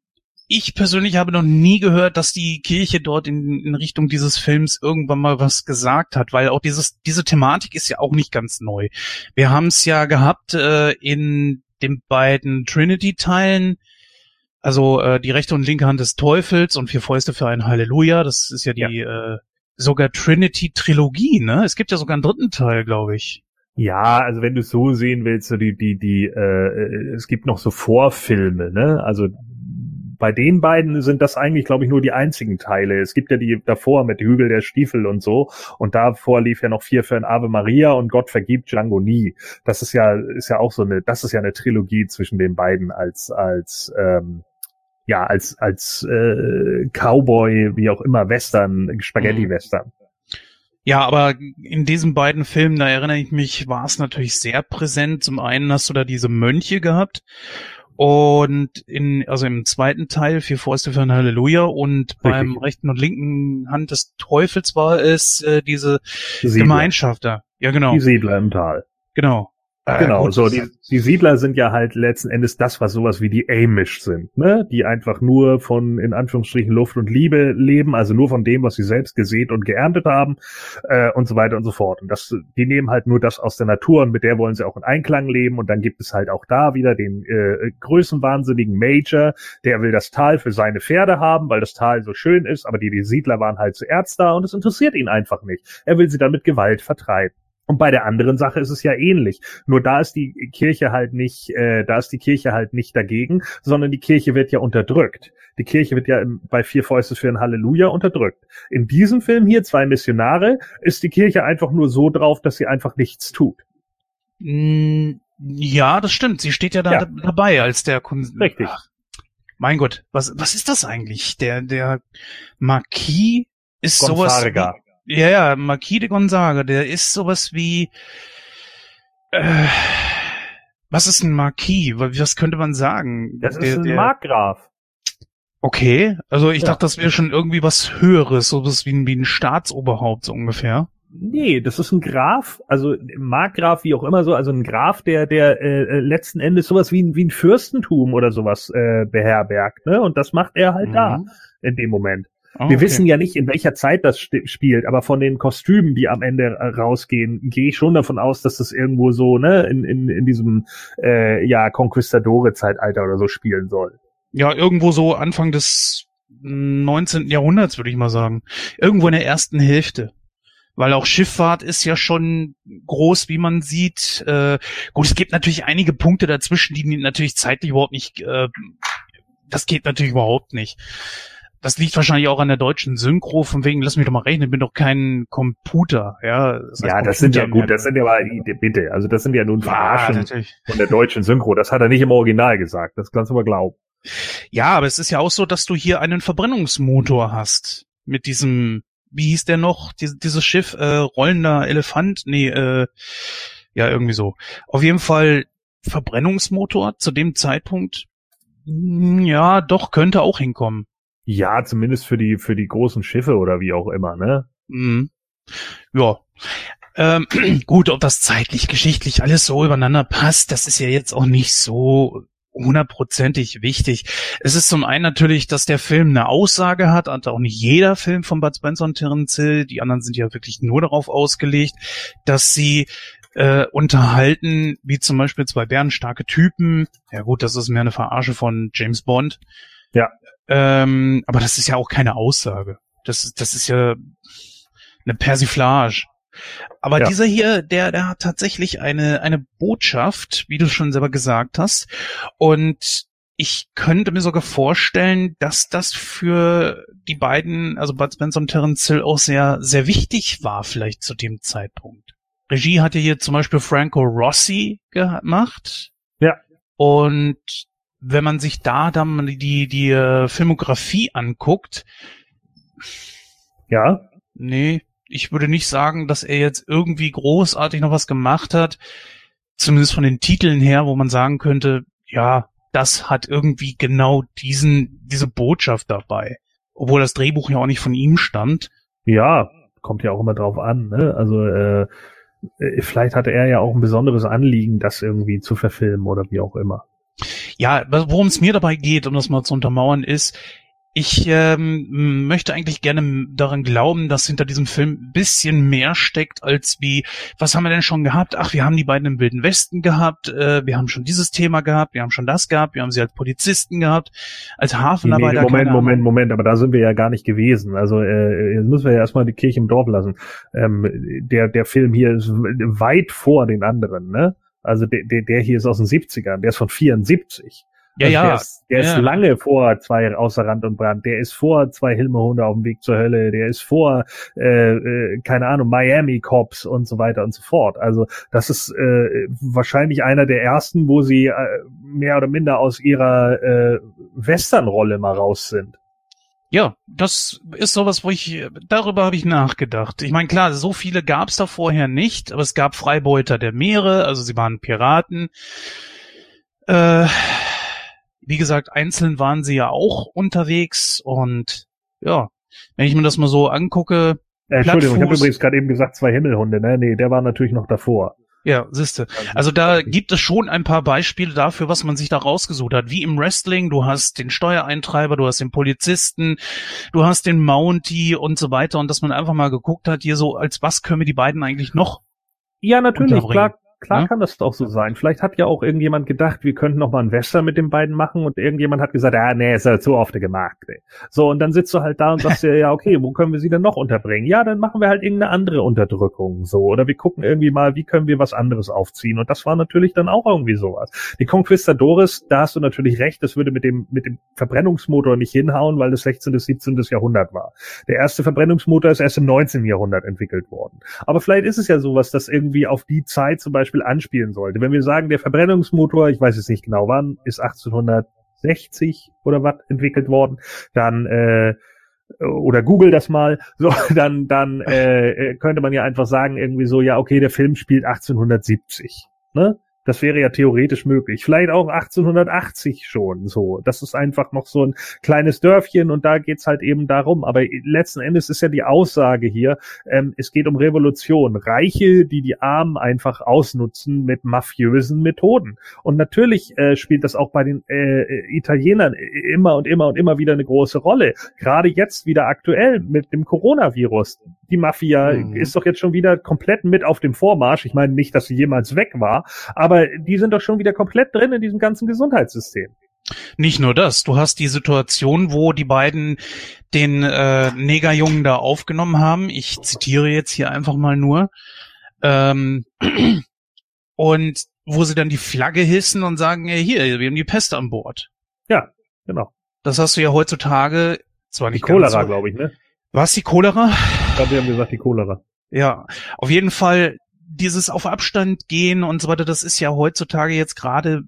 ich persönlich habe noch nie gehört, dass die Kirche dort in, in, Richtung dieses Films irgendwann mal was gesagt hat, weil auch dieses, diese Thematik ist ja auch nicht ganz neu. Wir haben es ja gehabt äh, in den beiden Trinity-Teilen, also äh, die rechte und linke Hand des Teufels und vier Fäuste für ein Halleluja. Das ist ja die ja. Äh, sogar Trinity-Trilogie, ne? Es gibt ja sogar einen dritten Teil, glaube ich. Ja, also wenn du es so sehen willst, so die, die, die, äh, äh es gibt noch so Vorfilme, ne? Also bei den beiden sind das eigentlich, glaube ich, nur die einzigen Teile. Es gibt ja die davor mit Hügel der Stiefel und so. Und davor lief ja noch vier für ein Ave Maria und Gott vergibt Django nie. Das ist ja, ist ja auch so eine, das ist ja eine Trilogie zwischen den beiden als, als, ähm, ja, als, als äh, Cowboy, wie auch immer, Western, Spaghetti-Western. Mhm. Ja, aber in diesen beiden Filmen, da erinnere ich mich, war es natürlich sehr präsent. Zum einen hast du da diese Mönche gehabt und in, also im zweiten Teil, vier Fäuste für ein Halleluja und Richtig. beim rechten und linken Hand des Teufels war es äh, diese Siedler. Gemeinschaft da. Ja, genau. Die Siedler im Tal. Genau. Äh, genau, gut, so die, die Siedler sind ja halt letzten Endes das, was sowas wie die Amish sind, ne? Die einfach nur von in Anführungsstrichen Luft und Liebe leben, also nur von dem, was sie selbst gesät und geerntet haben äh, und so weiter und so fort. Und das, die nehmen halt nur das aus der Natur und mit der wollen sie auch in Einklang leben. Und dann gibt es halt auch da wieder den äh, größenwahnsinnigen Major, der will das Tal für seine Pferde haben, weil das Tal so schön ist, aber die, die Siedler waren halt zuerst da und es interessiert ihn einfach nicht. Er will sie dann mit Gewalt vertreiben. Und bei der anderen Sache ist es ja ähnlich. Nur da ist die Kirche halt nicht, äh, da ist die Kirche halt nicht dagegen, sondern die Kirche wird ja unterdrückt. Die Kirche wird ja im, bei vier Fäuste für ein Halleluja unterdrückt. In diesem Film hier, zwei Missionare, ist die Kirche einfach nur so drauf, dass sie einfach nichts tut. Mm, ja, das stimmt. Sie steht ja da ja. dabei als der Kunst. Richtig. Ach, mein Gott, was, was ist das eigentlich? Der, der Marquis ist Gonzaga. sowas. Ja, ja, Marquis de Gonzaga, der ist sowas wie, äh, was ist ein Marquis? Was könnte man sagen? Das der, ist ein der, Markgraf. Okay, also ich ja. dachte, das wäre schon irgendwie was Höheres, sowas wie ein, wie ein Staatsoberhaupt so ungefähr. Nee, das ist ein Graf, also Markgraf, wie auch immer so, also ein Graf, der der äh, äh letzten Endes sowas wie ein, wie ein Fürstentum oder sowas äh, beherbergt, ne? Und das macht er halt mhm. da in dem Moment. Oh, Wir okay. wissen ja nicht, in welcher Zeit das spielt, aber von den Kostümen, die am Ende äh, rausgehen, gehe ich schon davon aus, dass das irgendwo so, ne, in, in, in diesem äh, ja, Conquistadore-Zeitalter oder so spielen soll. Ja, irgendwo so Anfang des 19. Jahrhunderts, würde ich mal sagen. Irgendwo in der ersten Hälfte. Weil auch Schifffahrt ist ja schon groß, wie man sieht. Äh, gut, es gibt natürlich einige Punkte dazwischen, die natürlich zeitlich überhaupt nicht, äh, das geht natürlich überhaupt nicht. Das liegt wahrscheinlich auch an der deutschen Synchro, von wegen, lass mich doch mal rechnen, ich bin doch kein Computer, ja. Das heißt, ja, das sind ja gut, das sind ja mal, bitte, also das sind ja nun Verarschen ja, von der deutschen Synchro. Das hat er nicht im Original gesagt, das kannst du mal glauben. Ja, aber es ist ja auch so, dass du hier einen Verbrennungsmotor hast. Mit diesem, wie hieß der noch, Dies, dieses Schiff, äh, rollender Elefant? Nee, äh, ja, irgendwie so. Auf jeden Fall Verbrennungsmotor zu dem Zeitpunkt, hm, ja, doch, könnte auch hinkommen. Ja, zumindest für die, für die großen Schiffe oder wie auch immer, ne? Mhm. Ja. Ähm, gut, ob das zeitlich, geschichtlich alles so übereinander passt, das ist ja jetzt auch nicht so hundertprozentig wichtig. Es ist zum einen natürlich, dass der Film eine Aussage hat, hat auch nicht jeder Film von Bud Spencer und Terence Hill, die anderen sind ja wirklich nur darauf ausgelegt, dass sie äh, unterhalten, wie zum Beispiel zwei bärenstarke Typen. Ja gut, das ist mehr eine Verarsche von James Bond. Ja. Ähm, aber das ist ja auch keine Aussage. Das, das ist ja eine Persiflage. Aber ja. dieser hier, der, der hat tatsächlich eine, eine Botschaft, wie du schon selber gesagt hast. Und ich könnte mir sogar vorstellen, dass das für die beiden, also Bud Spencer und Terence Hill auch sehr, sehr wichtig war, vielleicht zu dem Zeitpunkt. Regie hatte hier zum Beispiel Franco Rossi gemacht. Ja. Und wenn man sich da dann die, die, äh, Filmografie anguckt, ja. Nee, ich würde nicht sagen, dass er jetzt irgendwie großartig noch was gemacht hat. Zumindest von den Titeln her, wo man sagen könnte, ja, das hat irgendwie genau diesen, diese Botschaft dabei. Obwohl das Drehbuch ja auch nicht von ihm stammt. Ja, kommt ja auch immer drauf an, ne? Also, äh, äh vielleicht hatte er ja auch ein besonderes Anliegen, das irgendwie zu verfilmen oder wie auch immer. Ja, worum es mir dabei geht, um das mal zu untermauern, ist, ich ähm, möchte eigentlich gerne daran glauben, dass hinter diesem Film ein bisschen mehr steckt, als wie, was haben wir denn schon gehabt? Ach, wir haben die beiden im Wilden Westen gehabt, äh, wir haben schon dieses Thema gehabt, wir haben schon das gehabt, wir haben sie als Polizisten gehabt, als Hafenarbeiter. Nee, Moment, Moment, Moment, aber da sind wir ja gar nicht gewesen. Also äh, jetzt müssen wir ja erstmal die Kirche im Dorf lassen. Ähm, der, der Film hier ist weit vor den anderen, ne? Also der, der, der hier ist aus den 70ern, der ist von 74. Ja, also ja. Der, ist, der ja. ist lange vor zwei außer Rand und Brand. Der ist vor zwei Hilmehunde auf dem Weg zur Hölle. Der ist vor, äh, äh, keine Ahnung, Miami Cops und so weiter und so fort. Also das ist äh, wahrscheinlich einer der ersten, wo sie äh, mehr oder minder aus ihrer äh, Westernrolle mal raus sind. Ja, das ist sowas, wo ich, darüber habe ich nachgedacht. Ich meine, klar, so viele gab es da vorher nicht, aber es gab Freibeuter der Meere, also sie waren Piraten. Äh, wie gesagt, einzeln waren sie ja auch unterwegs und ja, wenn ich mir das mal so angucke. Äh, Entschuldigung, ich habe übrigens gerade eben gesagt, zwei Himmelhunde, ne? Nee, der war natürlich noch davor. Ja, siehste. Also da gibt es schon ein paar Beispiele dafür, was man sich da rausgesucht hat. Wie im Wrestling, du hast den Steuereintreiber, du hast den Polizisten, du hast den Mountie und so weiter und dass man einfach mal geguckt hat, hier so, als was können wir die beiden eigentlich noch Ja, natürlich, klar, klar ja? kann das doch so sein. Vielleicht hat ja auch irgendjemand gedacht, wir könnten noch mal ein Western mit den beiden machen und irgendjemand hat gesagt, ah, nee, ist halt zu oft gemacht. Ey. So, und dann sitzt du halt da und sagst dir, ja, okay, wo können wir sie denn noch unterbringen? Ja, dann machen wir halt irgendeine andere Unterdrückung, so. Oder wir gucken irgendwie mal, wie können wir was anderes aufziehen? Und das war natürlich dann auch irgendwie sowas. Die Conquistadores, da hast du natürlich recht, das würde mit dem, mit dem Verbrennungsmotor nicht hinhauen, weil das 16. bis 17. Jahrhundert war. Der erste Verbrennungsmotor ist erst im 19. Jahrhundert entwickelt worden. Aber vielleicht ist es ja sowas, das irgendwie auf die Zeit zum Beispiel anspielen sollte. Wenn wir sagen, der Verbrennungsmotor, ich weiß es nicht genau wann, ist 1860 oder was entwickelt worden, dann äh, oder Google das mal, so dann dann äh, könnte man ja einfach sagen irgendwie so, ja okay, der Film spielt 1870, ne? Das wäre ja theoretisch möglich. Vielleicht auch 1880 schon so. Das ist einfach noch so ein kleines Dörfchen und da geht's halt eben darum. Aber letzten Endes ist ja die Aussage hier, ähm, es geht um Revolution. Reiche, die die Armen einfach ausnutzen mit mafiösen Methoden. Und natürlich äh, spielt das auch bei den äh, Italienern immer und immer und immer wieder eine große Rolle. Gerade jetzt wieder aktuell mit dem Coronavirus. Die Mafia mhm. ist doch jetzt schon wieder komplett mit auf dem Vormarsch. Ich meine nicht, dass sie jemals weg war, aber aber die sind doch schon wieder komplett drin in diesem ganzen Gesundheitssystem. Nicht nur das, du hast die Situation, wo die beiden den äh, Negerjungen da aufgenommen haben. Ich zitiere jetzt hier einfach mal nur. Ähm, und wo sie dann die Flagge hissen und sagen, hey, hier, wir haben die Pest an Bord. Ja, genau. Das hast du ja heutzutage zwar nicht die Cholera, so, glaube ich, ne? Was die Cholera? Ich glaube, wir haben gesagt die Cholera. Ja, auf jeden Fall dieses auf Abstand gehen und so weiter, das ist ja heutzutage jetzt gerade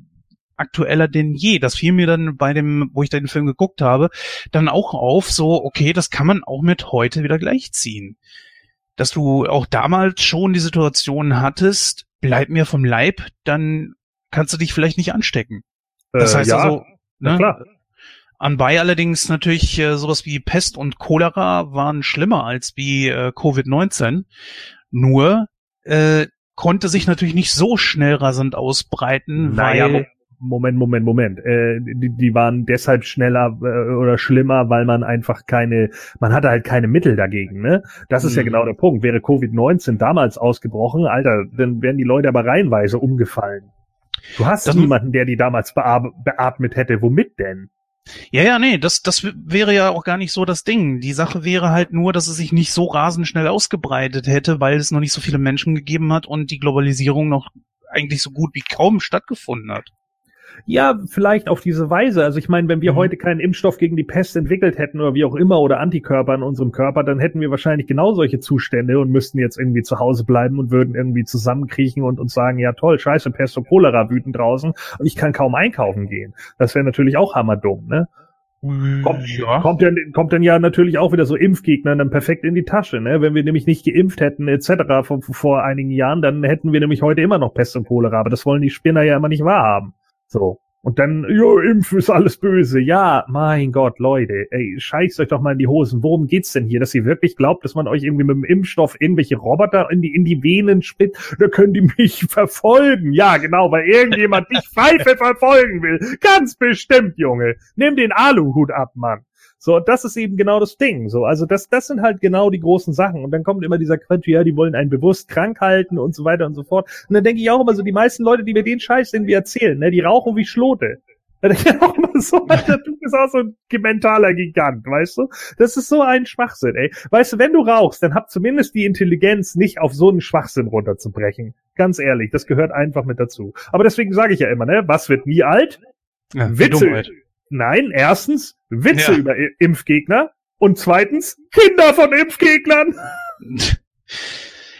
aktueller denn je. Das fiel mir dann bei dem, wo ich den Film geguckt habe, dann auch auf, so, okay, das kann man auch mit heute wieder gleichziehen. Dass du auch damals schon die Situation hattest, bleib mir vom Leib, dann kannst du dich vielleicht nicht anstecken. Das äh, heißt ja, also, ne? klar. Anbei allerdings natürlich äh, sowas wie Pest und Cholera waren schlimmer als wie äh, Covid-19. Nur äh, konnte sich natürlich nicht so schnell rasant ausbreiten, naja, weil Moment, Moment, Moment. Äh, die, die waren deshalb schneller äh, oder schlimmer, weil man einfach keine, man hatte halt keine Mittel dagegen. Ne? Das ist hm. ja mhm. genau der Punkt. Wäre Covid-19 damals ausgebrochen, Alter, dann wären die Leute aber reihenweise umgefallen. Du hast das niemanden, der die damals beatmet hätte. Womit denn? Ja, ja, nee, das, das wäre ja auch gar nicht so das Ding. Die Sache wäre halt nur, dass es sich nicht so rasend schnell ausgebreitet hätte, weil es noch nicht so viele Menschen gegeben hat und die Globalisierung noch eigentlich so gut wie kaum stattgefunden hat. Ja, vielleicht auf diese Weise. Also ich meine, wenn wir mhm. heute keinen Impfstoff gegen die Pest entwickelt hätten oder wie auch immer oder Antikörper in unserem Körper, dann hätten wir wahrscheinlich genau solche Zustände und müssten jetzt irgendwie zu Hause bleiben und würden irgendwie zusammenkriechen und uns sagen, ja toll, scheiße, Pest und Cholera wüten draußen und ich kann kaum einkaufen gehen. Das wäre natürlich auch hammerdumm, ne? Kommt, ja. kommt, dann, kommt dann ja natürlich auch wieder so Impfgegner dann perfekt in die Tasche. Ne? Wenn wir nämlich nicht geimpft hätten etc. Vor, vor einigen Jahren, dann hätten wir nämlich heute immer noch Pest und Cholera. Aber das wollen die Spinner ja immer nicht wahrhaben. So. Und dann, jo, Impf ist alles böse. Ja, mein Gott, Leute, ey, scheißt euch doch mal in die Hosen. Worum geht's denn hier? Dass ihr wirklich glaubt, dass man euch irgendwie mit dem Impfstoff irgendwelche Roboter in die, in die Venen spitzt? Da können die mich verfolgen. Ja, genau, weil irgendjemand dich Pfeife verfolgen will. Ganz bestimmt, Junge. Nimm den Aluhut ab, Mann. So, das ist eben genau das Ding. So, also das, das sind halt genau die großen Sachen. Und dann kommt immer dieser Quatsch, ja, die wollen einen bewusst krank halten und so weiter und so fort. Und dann denke ich auch immer so, die meisten Leute, die mir den Scheiß irgendwie erzählen, ne, die rauchen wie Schlote. Da denke ich auch immer so, Alter, du bist auch so ein mentaler Gigant, weißt du? Das ist so ein Schwachsinn, ey. Weißt du, wenn du rauchst, dann hab zumindest die Intelligenz, nicht auf so einen Schwachsinn runterzubrechen. Ganz ehrlich, das gehört einfach mit dazu. Aber deswegen sage ich ja immer, ne, was wird nie alt? Ja, Witze, Nein, erstens Witze ja. über Impfgegner und zweitens Kinder von Impfgegnern.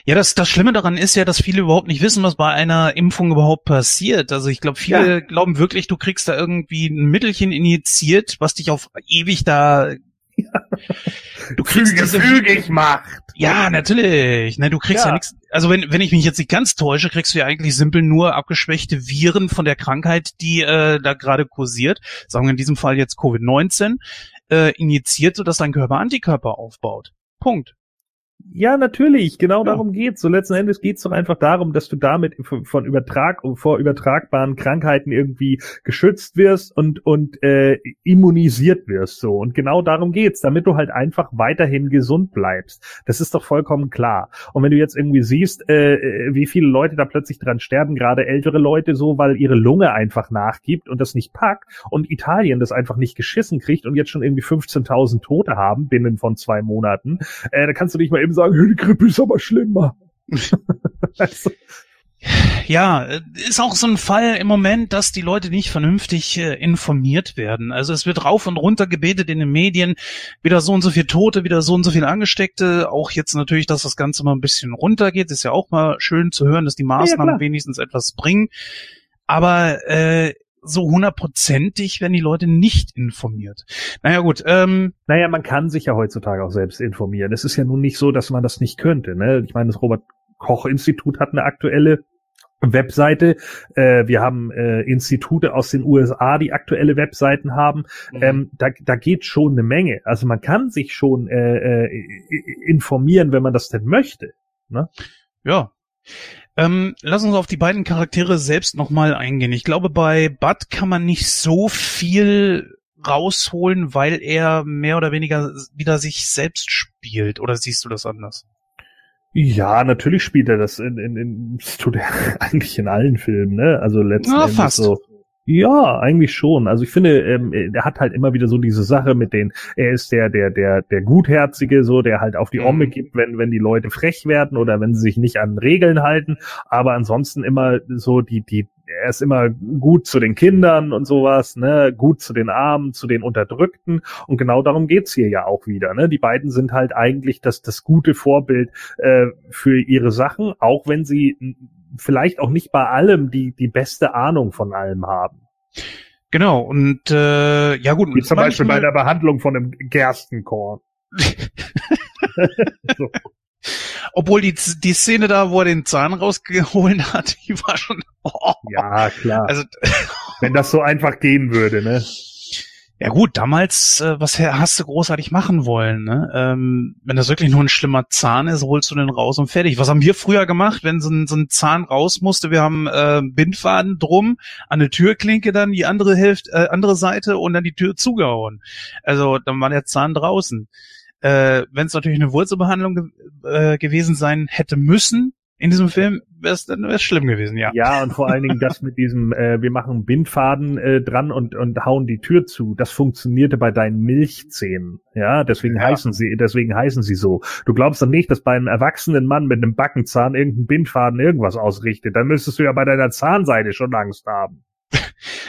Ja, das, das Schlimme daran ist ja, dass viele überhaupt nicht wissen, was bei einer Impfung überhaupt passiert. Also ich glaube, viele ja. glauben wirklich, du kriegst da irgendwie ein Mittelchen injiziert, was dich auf ewig da Du kriegst Füge, diese, fügig macht. Ja, natürlich. Ne, du kriegst ja, ja nichts. Also wenn, wenn ich mich jetzt nicht ganz täusche, kriegst du ja eigentlich simpel nur abgeschwächte Viren von der Krankheit, die äh, da gerade kursiert. Sagen wir in diesem Fall jetzt Covid-19, äh, injiziert, sodass dein Körper Antikörper aufbaut. Punkt. Ja, natürlich, genau ja. darum geht's. So letzten Endes geht's doch einfach darum, dass du damit von Übertrag vor übertragbaren Krankheiten irgendwie geschützt wirst und und äh, immunisiert wirst so und genau darum geht's, damit du halt einfach weiterhin gesund bleibst. Das ist doch vollkommen klar. Und wenn du jetzt irgendwie siehst, äh, äh wie viele Leute da plötzlich dran sterben, gerade ältere Leute so, weil ihre Lunge einfach nachgibt und das nicht packt und Italien das einfach nicht geschissen kriegt und jetzt schon irgendwie 15.000 Tote haben binnen von zwei Monaten, äh, da kannst du nicht mal eben sagen, die Grippe ist aber schlimmer. also, ja, ist auch so ein Fall im Moment, dass die Leute nicht vernünftig äh, informiert werden. Also es wird rauf und runter gebetet in den Medien, wieder so und so viel Tote, wieder so und so viele Angesteckte. Auch jetzt natürlich, dass das Ganze mal ein bisschen runtergeht, ist ja auch mal schön zu hören, dass die Maßnahmen ja, wenigstens etwas bringen. Aber äh, so hundertprozentig werden die Leute nicht informiert. Naja gut. Ähm, naja, man kann sich ja heutzutage auch selbst informieren. Es ist ja nun nicht so, dass man das nicht könnte. Ne? Ich meine, das Robert Koch Institut hat eine aktuelle Webseite. Äh, wir haben äh, Institute aus den USA, die aktuelle Webseiten haben. Mhm. Ähm, da, da geht schon eine Menge. Also man kann sich schon äh, äh, informieren, wenn man das denn möchte. Ne? Ja. Ähm, lass uns auf die beiden Charaktere selbst nochmal eingehen. Ich glaube, bei Bud kann man nicht so viel rausholen, weil er mehr oder weniger wieder sich selbst spielt. Oder siehst du das anders? Ja, natürlich spielt er das in, in, in tut er eigentlich in allen Filmen, ne? Also letzten ja, Endes fast. so. Ja, eigentlich schon. Also ich finde, ähm, er hat halt immer wieder so diese Sache mit den, er ist der, der, der, der Gutherzige, so, der halt auf die Omme mhm. gibt, wenn, wenn die Leute frech werden oder wenn sie sich nicht an Regeln halten. Aber ansonsten immer so die, die, er ist immer gut zu den Kindern und sowas, ne, gut zu den Armen, zu den Unterdrückten. Und genau darum geht's hier ja auch wieder. Ne? Die beiden sind halt eigentlich das, das gute Vorbild äh, für ihre Sachen, auch wenn sie vielleicht auch nicht bei allem die, die beste Ahnung von allem haben. Genau, und äh, ja gut. Wie zum Beispiel bei der Behandlung von einem Gerstenkorn. so. Obwohl die, die Szene da, wo er den Zahn rausgeholt hat, die war schon. Oh, ja, klar. Also, Wenn das so einfach gehen würde, ne? Ja gut, damals, äh, was hast du großartig machen wollen? Ne? Ähm, wenn das wirklich nur ein schlimmer Zahn ist, holst du den raus und fertig. Was haben wir früher gemacht, wenn so ein, so ein Zahn raus musste? Wir haben äh, Bindfaden drum, an eine Türklinke dann die andere Hälfte, äh, andere Seite und dann die Tür zugehauen. Also dann war der Zahn draußen. Äh, wenn es natürlich eine Wurzelbehandlung ge äh, gewesen sein hätte müssen, in diesem Film wäre es dann wär's schlimm gewesen, ja. Ja, und vor allen Dingen das mit diesem, äh, wir machen Bindfaden äh, dran und, und hauen die Tür zu, das funktionierte bei deinen Milchzähnen. Ja, deswegen ja. heißen sie, deswegen heißen sie so. Du glaubst doch nicht, dass bei einem erwachsenen Mann mit einem Backenzahn irgendein Bindfaden irgendwas ausrichtet. Dann müsstest du ja bei deiner Zahnseide schon Angst haben.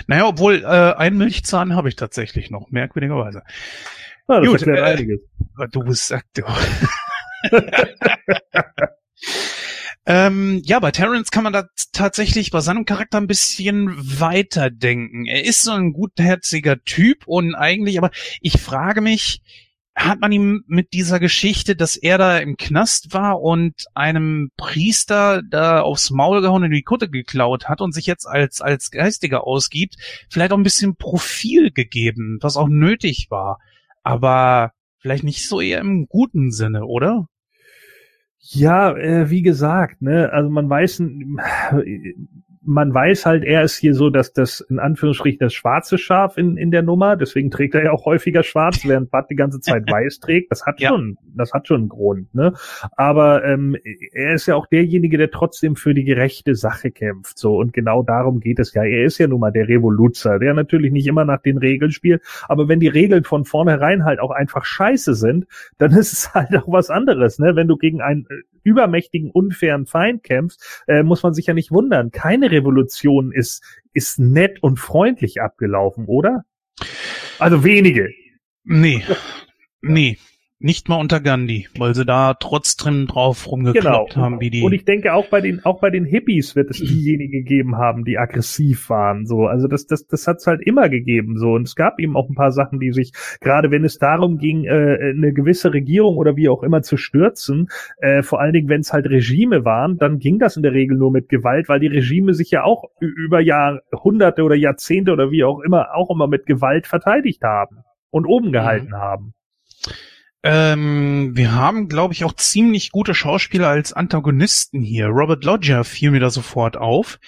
naja, obwohl äh, ein Milchzahn habe ich tatsächlich noch, merkwürdigerweise. Ja, das Gut, erklärt äh, einiges. Du bist, du. Ähm, ja, bei Terrence kann man da tatsächlich bei seinem Charakter ein bisschen weiterdenken. Er ist so ein gutherziger Typ und eigentlich, aber ich frage mich, hat man ihm mit dieser Geschichte, dass er da im Knast war und einem Priester da aufs Maul gehauen und die Kutte geklaut hat und sich jetzt als, als Geistiger ausgibt, vielleicht auch ein bisschen Profil gegeben, was auch nötig war. Aber vielleicht nicht so eher im guten Sinne, oder? Ja, äh, wie gesagt, ne, also man weiß, man weiß halt, er ist hier so, dass das in Anführungsstrichen das schwarze Schaf in, in der Nummer, deswegen trägt er ja auch häufiger schwarz, während Bud die ganze Zeit weiß trägt. Das hat ja. schon, das hat schon einen Grund, ne? Aber ähm, er ist ja auch derjenige, der trotzdem für die gerechte Sache kämpft. So, und genau darum geht es ja. Er ist ja nun mal der Revoluzer, der natürlich nicht immer nach den Regeln spielt, aber wenn die Regeln von vornherein halt auch einfach scheiße sind, dann ist es halt auch was anderes, ne? Wenn du gegen einen äh, übermächtigen, unfairen Feind kämpfst, äh, muss man sich ja nicht wundern. Keine Revolution ist, ist nett und freundlich abgelaufen, oder? Also wenige. Nee. Nee. Nicht mal unter Gandhi, weil sie da trotzdem drauf rumgekloppt genau. haben, wie die. Und ich denke auch bei den, auch bei den Hippies wird es diejenigen gegeben haben, die aggressiv waren, so. Also das, das, das hat's halt immer gegeben, so. Und es gab eben auch ein paar Sachen, die sich, gerade wenn es darum ging, äh, eine gewisse Regierung oder wie auch immer zu stürzen, äh, vor allen Dingen, wenn es halt Regime waren, dann ging das in der Regel nur mit Gewalt, weil die Regime sich ja auch über Jahrhunderte oder Jahrzehnte oder wie auch immer auch immer mit Gewalt verteidigt haben und oben gehalten mhm. haben. Ähm, wir haben, glaube ich, auch ziemlich gute Schauspieler als Antagonisten hier. Robert Lodger fiel mir da sofort auf.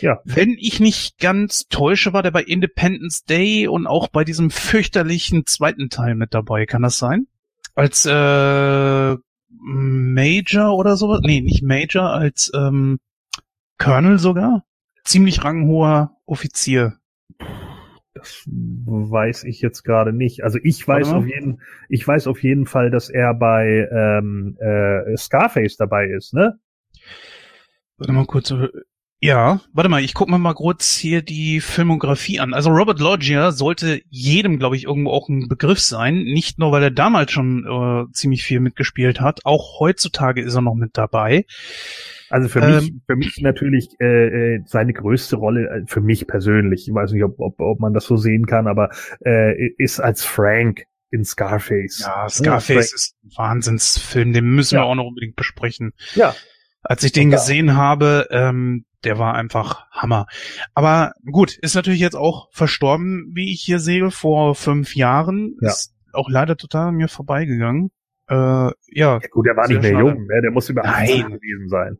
Ja. Wenn ich nicht ganz täusche, war der bei Independence Day und auch bei diesem fürchterlichen zweiten Teil mit dabei. Kann das sein? Als äh, Major oder sowas? Nee, nicht Major, als ähm, Colonel sogar. Ziemlich ranghoher Offizier. Weiß ich jetzt gerade nicht. Also ich weiß auf jeden, ich weiß auf jeden Fall, dass er bei ähm, äh, Scarface dabei ist, ne? Warte mal kurz. Ja, warte mal, ich guck mir mal kurz hier die Filmografie an. Also Robert Loggia sollte jedem, glaube ich, irgendwo auch ein Begriff sein. Nicht nur, weil er damals schon äh, ziemlich viel mitgespielt hat, auch heutzutage ist er noch mit dabei. Also für ähm, mich, für mich natürlich äh, äh, seine größte Rolle, äh, für mich persönlich, ich weiß nicht, ob, ob, ob man das so sehen kann, aber äh, ist als Frank in Scarface. Ja, Scarface ja, ist ein Wahnsinnsfilm, den müssen ja. wir auch noch unbedingt besprechen. Ja. Als ich den ja. gesehen habe, ähm, der war einfach Hammer. Aber gut, ist natürlich jetzt auch verstorben, wie ich hier sehe, vor fünf Jahren. Ja. Ist auch leider total an mir vorbeigegangen. Äh, ja, ja. Gut, der war nicht mehr schade. jung, ne? der muss über 18 gewesen sein.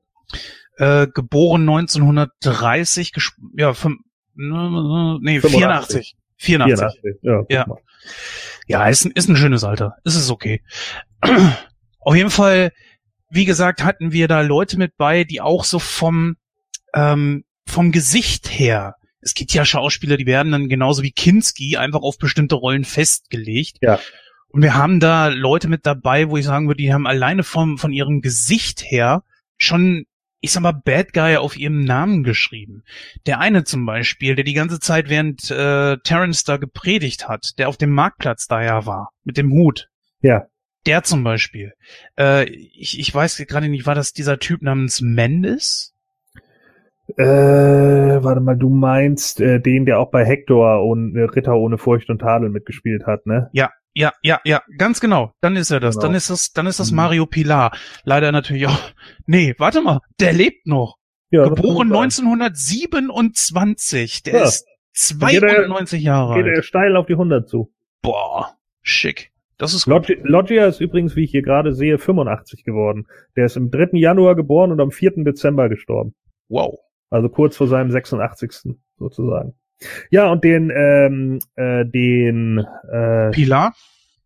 Äh, geboren 1930, ja, fünf, nee, 84. 84. 84. Ja, ja. ja ist, ist ein schönes Alter. Ist es okay. Auf jeden Fall, wie gesagt, hatten wir da Leute mit bei, die auch so vom, ähm, vom Gesicht her, es gibt ja Schauspieler, die werden dann genauso wie Kinski einfach auf bestimmte Rollen festgelegt. Ja. Und wir haben da Leute mit dabei, wo ich sagen würde, die haben alleine vom, von ihrem Gesicht her schon ich sag mal, Bad Guy auf ihrem Namen geschrieben. Der eine zum Beispiel, der die ganze Zeit während äh, Terrence da gepredigt hat, der auf dem Marktplatz da ja war, mit dem Hut. Ja. Der zum Beispiel. Äh, ich, ich weiß gerade nicht, war das dieser Typ namens Mendes? Äh, warte mal, du meinst äh, den, der auch bei Hector und äh, Ritter ohne Furcht und Tadel mitgespielt hat, ne? Ja, ja, ja, ja, ganz genau. Dann ist er das. Genau. Dann ist das, dann ist das mhm. Mario Pilar. Leider natürlich auch. Nee, warte mal, der lebt noch. Ja, Geboren 1927. Der ja. ist 92 er, Jahre alt. Geht er steil auf die 100 zu. Boah, schick. Das ist gut. Loggia ist übrigens, wie ich hier gerade sehe, 85 geworden. Der ist im 3. Januar geboren und am 4. Dezember gestorben. Wow. Also kurz vor seinem 86. sozusagen. Ja, und den, ähm, äh, den äh, Pilar?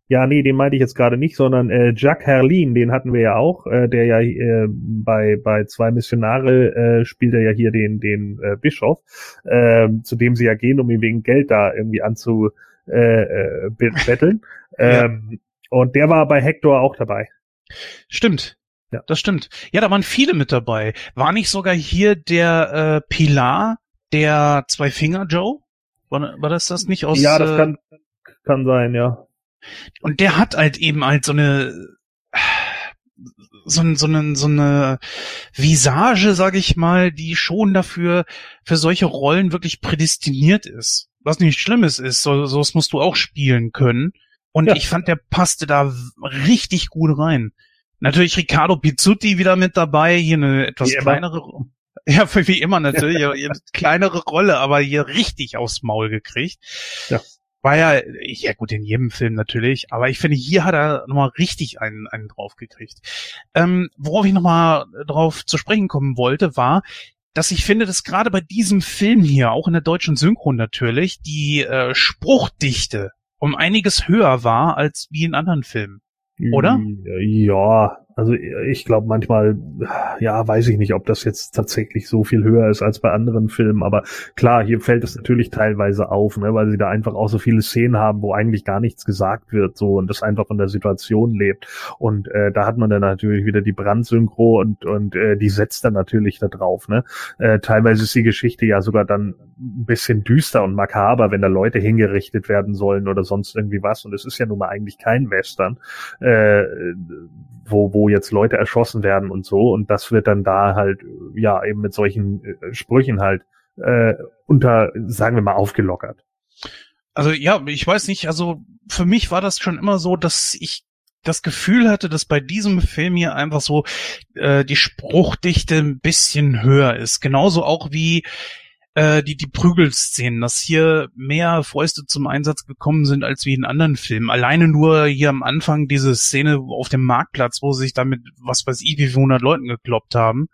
Ja, nee, den meinte ich jetzt gerade nicht, sondern äh, Jacques Herlin, den hatten wir ja auch, äh, der ja äh, bei bei zwei Missionare äh, spielt er ja hier den den äh, Bischof, äh, zu dem sie ja gehen, um ihn wegen Geld da irgendwie anzu äh, äh, betteln. ja. ähm, und der war bei Hector auch dabei. Stimmt. Ja. Das stimmt. Ja, da waren viele mit dabei. War nicht sogar hier der äh, Pilar der Zwei-Finger Joe? War, war das das nicht aus? Ja, das äh, kann, kann sein, ja. Und der hat halt eben halt so eine so, so, eine, so eine Visage, sag ich mal, die schon dafür für solche Rollen wirklich prädestiniert ist. Was nicht Schlimmes ist, so, so musst du auch spielen können. Und ja. ich fand, der passte da richtig gut rein. Natürlich Riccardo Pizzuti wieder mit dabei, hier eine etwas kleinere. Ja, wie immer natürlich. kleinere Rolle, aber hier richtig aufs Maul gekriegt. Ja. War ja, ja gut, in jedem Film natürlich, aber ich finde, hier hat er nochmal richtig einen, einen draufgekriegt. Ähm, worauf ich nochmal drauf zu sprechen kommen wollte, war, dass ich finde, dass gerade bei diesem Film hier, auch in der deutschen Synchron natürlich, die äh, Spruchdichte um einiges höher war als wie in anderen Filmen. Oder? Ja, also ich glaube manchmal, ja, weiß ich nicht, ob das jetzt tatsächlich so viel höher ist als bei anderen Filmen, aber klar, hier fällt es natürlich teilweise auf, ne, weil sie da einfach auch so viele Szenen haben, wo eigentlich gar nichts gesagt wird, so und das einfach von der Situation lebt. Und äh, da hat man dann natürlich wieder die Brandsynchro und und äh, die setzt dann natürlich da drauf. Ne, äh, teilweise ist die Geschichte ja sogar dann ein bisschen düster und makaber, wenn da Leute hingerichtet werden sollen oder sonst irgendwie was. Und es ist ja nun mal eigentlich kein Western. Äh, wo, wo jetzt Leute erschossen werden und so. Und das wird dann da halt, ja, eben mit solchen äh, Sprüchen halt äh, unter, sagen wir mal, aufgelockert. Also ja, ich weiß nicht, also für mich war das schon immer so, dass ich das Gefühl hatte, dass bei diesem Film hier einfach so äh, die Spruchdichte ein bisschen höher ist. Genauso auch wie äh, die, die Prügelszenen, dass hier mehr Fäuste zum Einsatz gekommen sind als wie in anderen Filmen. Alleine nur hier am Anfang diese Szene auf dem Marktplatz, wo sie sich damit, was weiß ich, wie 100 Leuten gekloppt haben.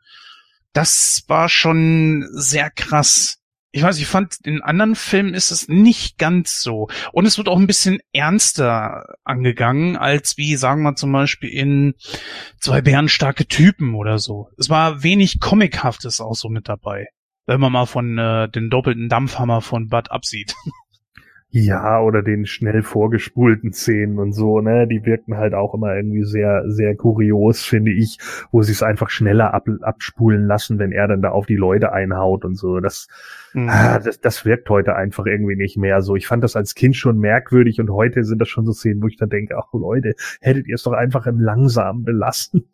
Das war schon sehr krass ich weiß, ich fand, in anderen Filmen ist es nicht ganz so. Und es wird auch ein bisschen ernster angegangen, als wie, sagen wir zum Beispiel in zwei bärenstarke Typen oder so. Es war wenig Comichaftes auch so mit dabei. Wenn man mal von äh, den doppelten Dampfhammer von Bud absieht. Ja, oder den schnell vorgespulten Szenen und so, ne? Die wirken halt auch immer irgendwie sehr, sehr kurios, finde ich, wo sie es einfach schneller ab, abspulen lassen, wenn er dann da auf die Leute einhaut und so. Das, mhm. ah, das, das wirkt heute einfach irgendwie nicht mehr so. Ich fand das als Kind schon merkwürdig und heute sind das schon so Szenen, wo ich dann denke, ach Leute, hättet ihr es doch einfach im Langsamen belassen.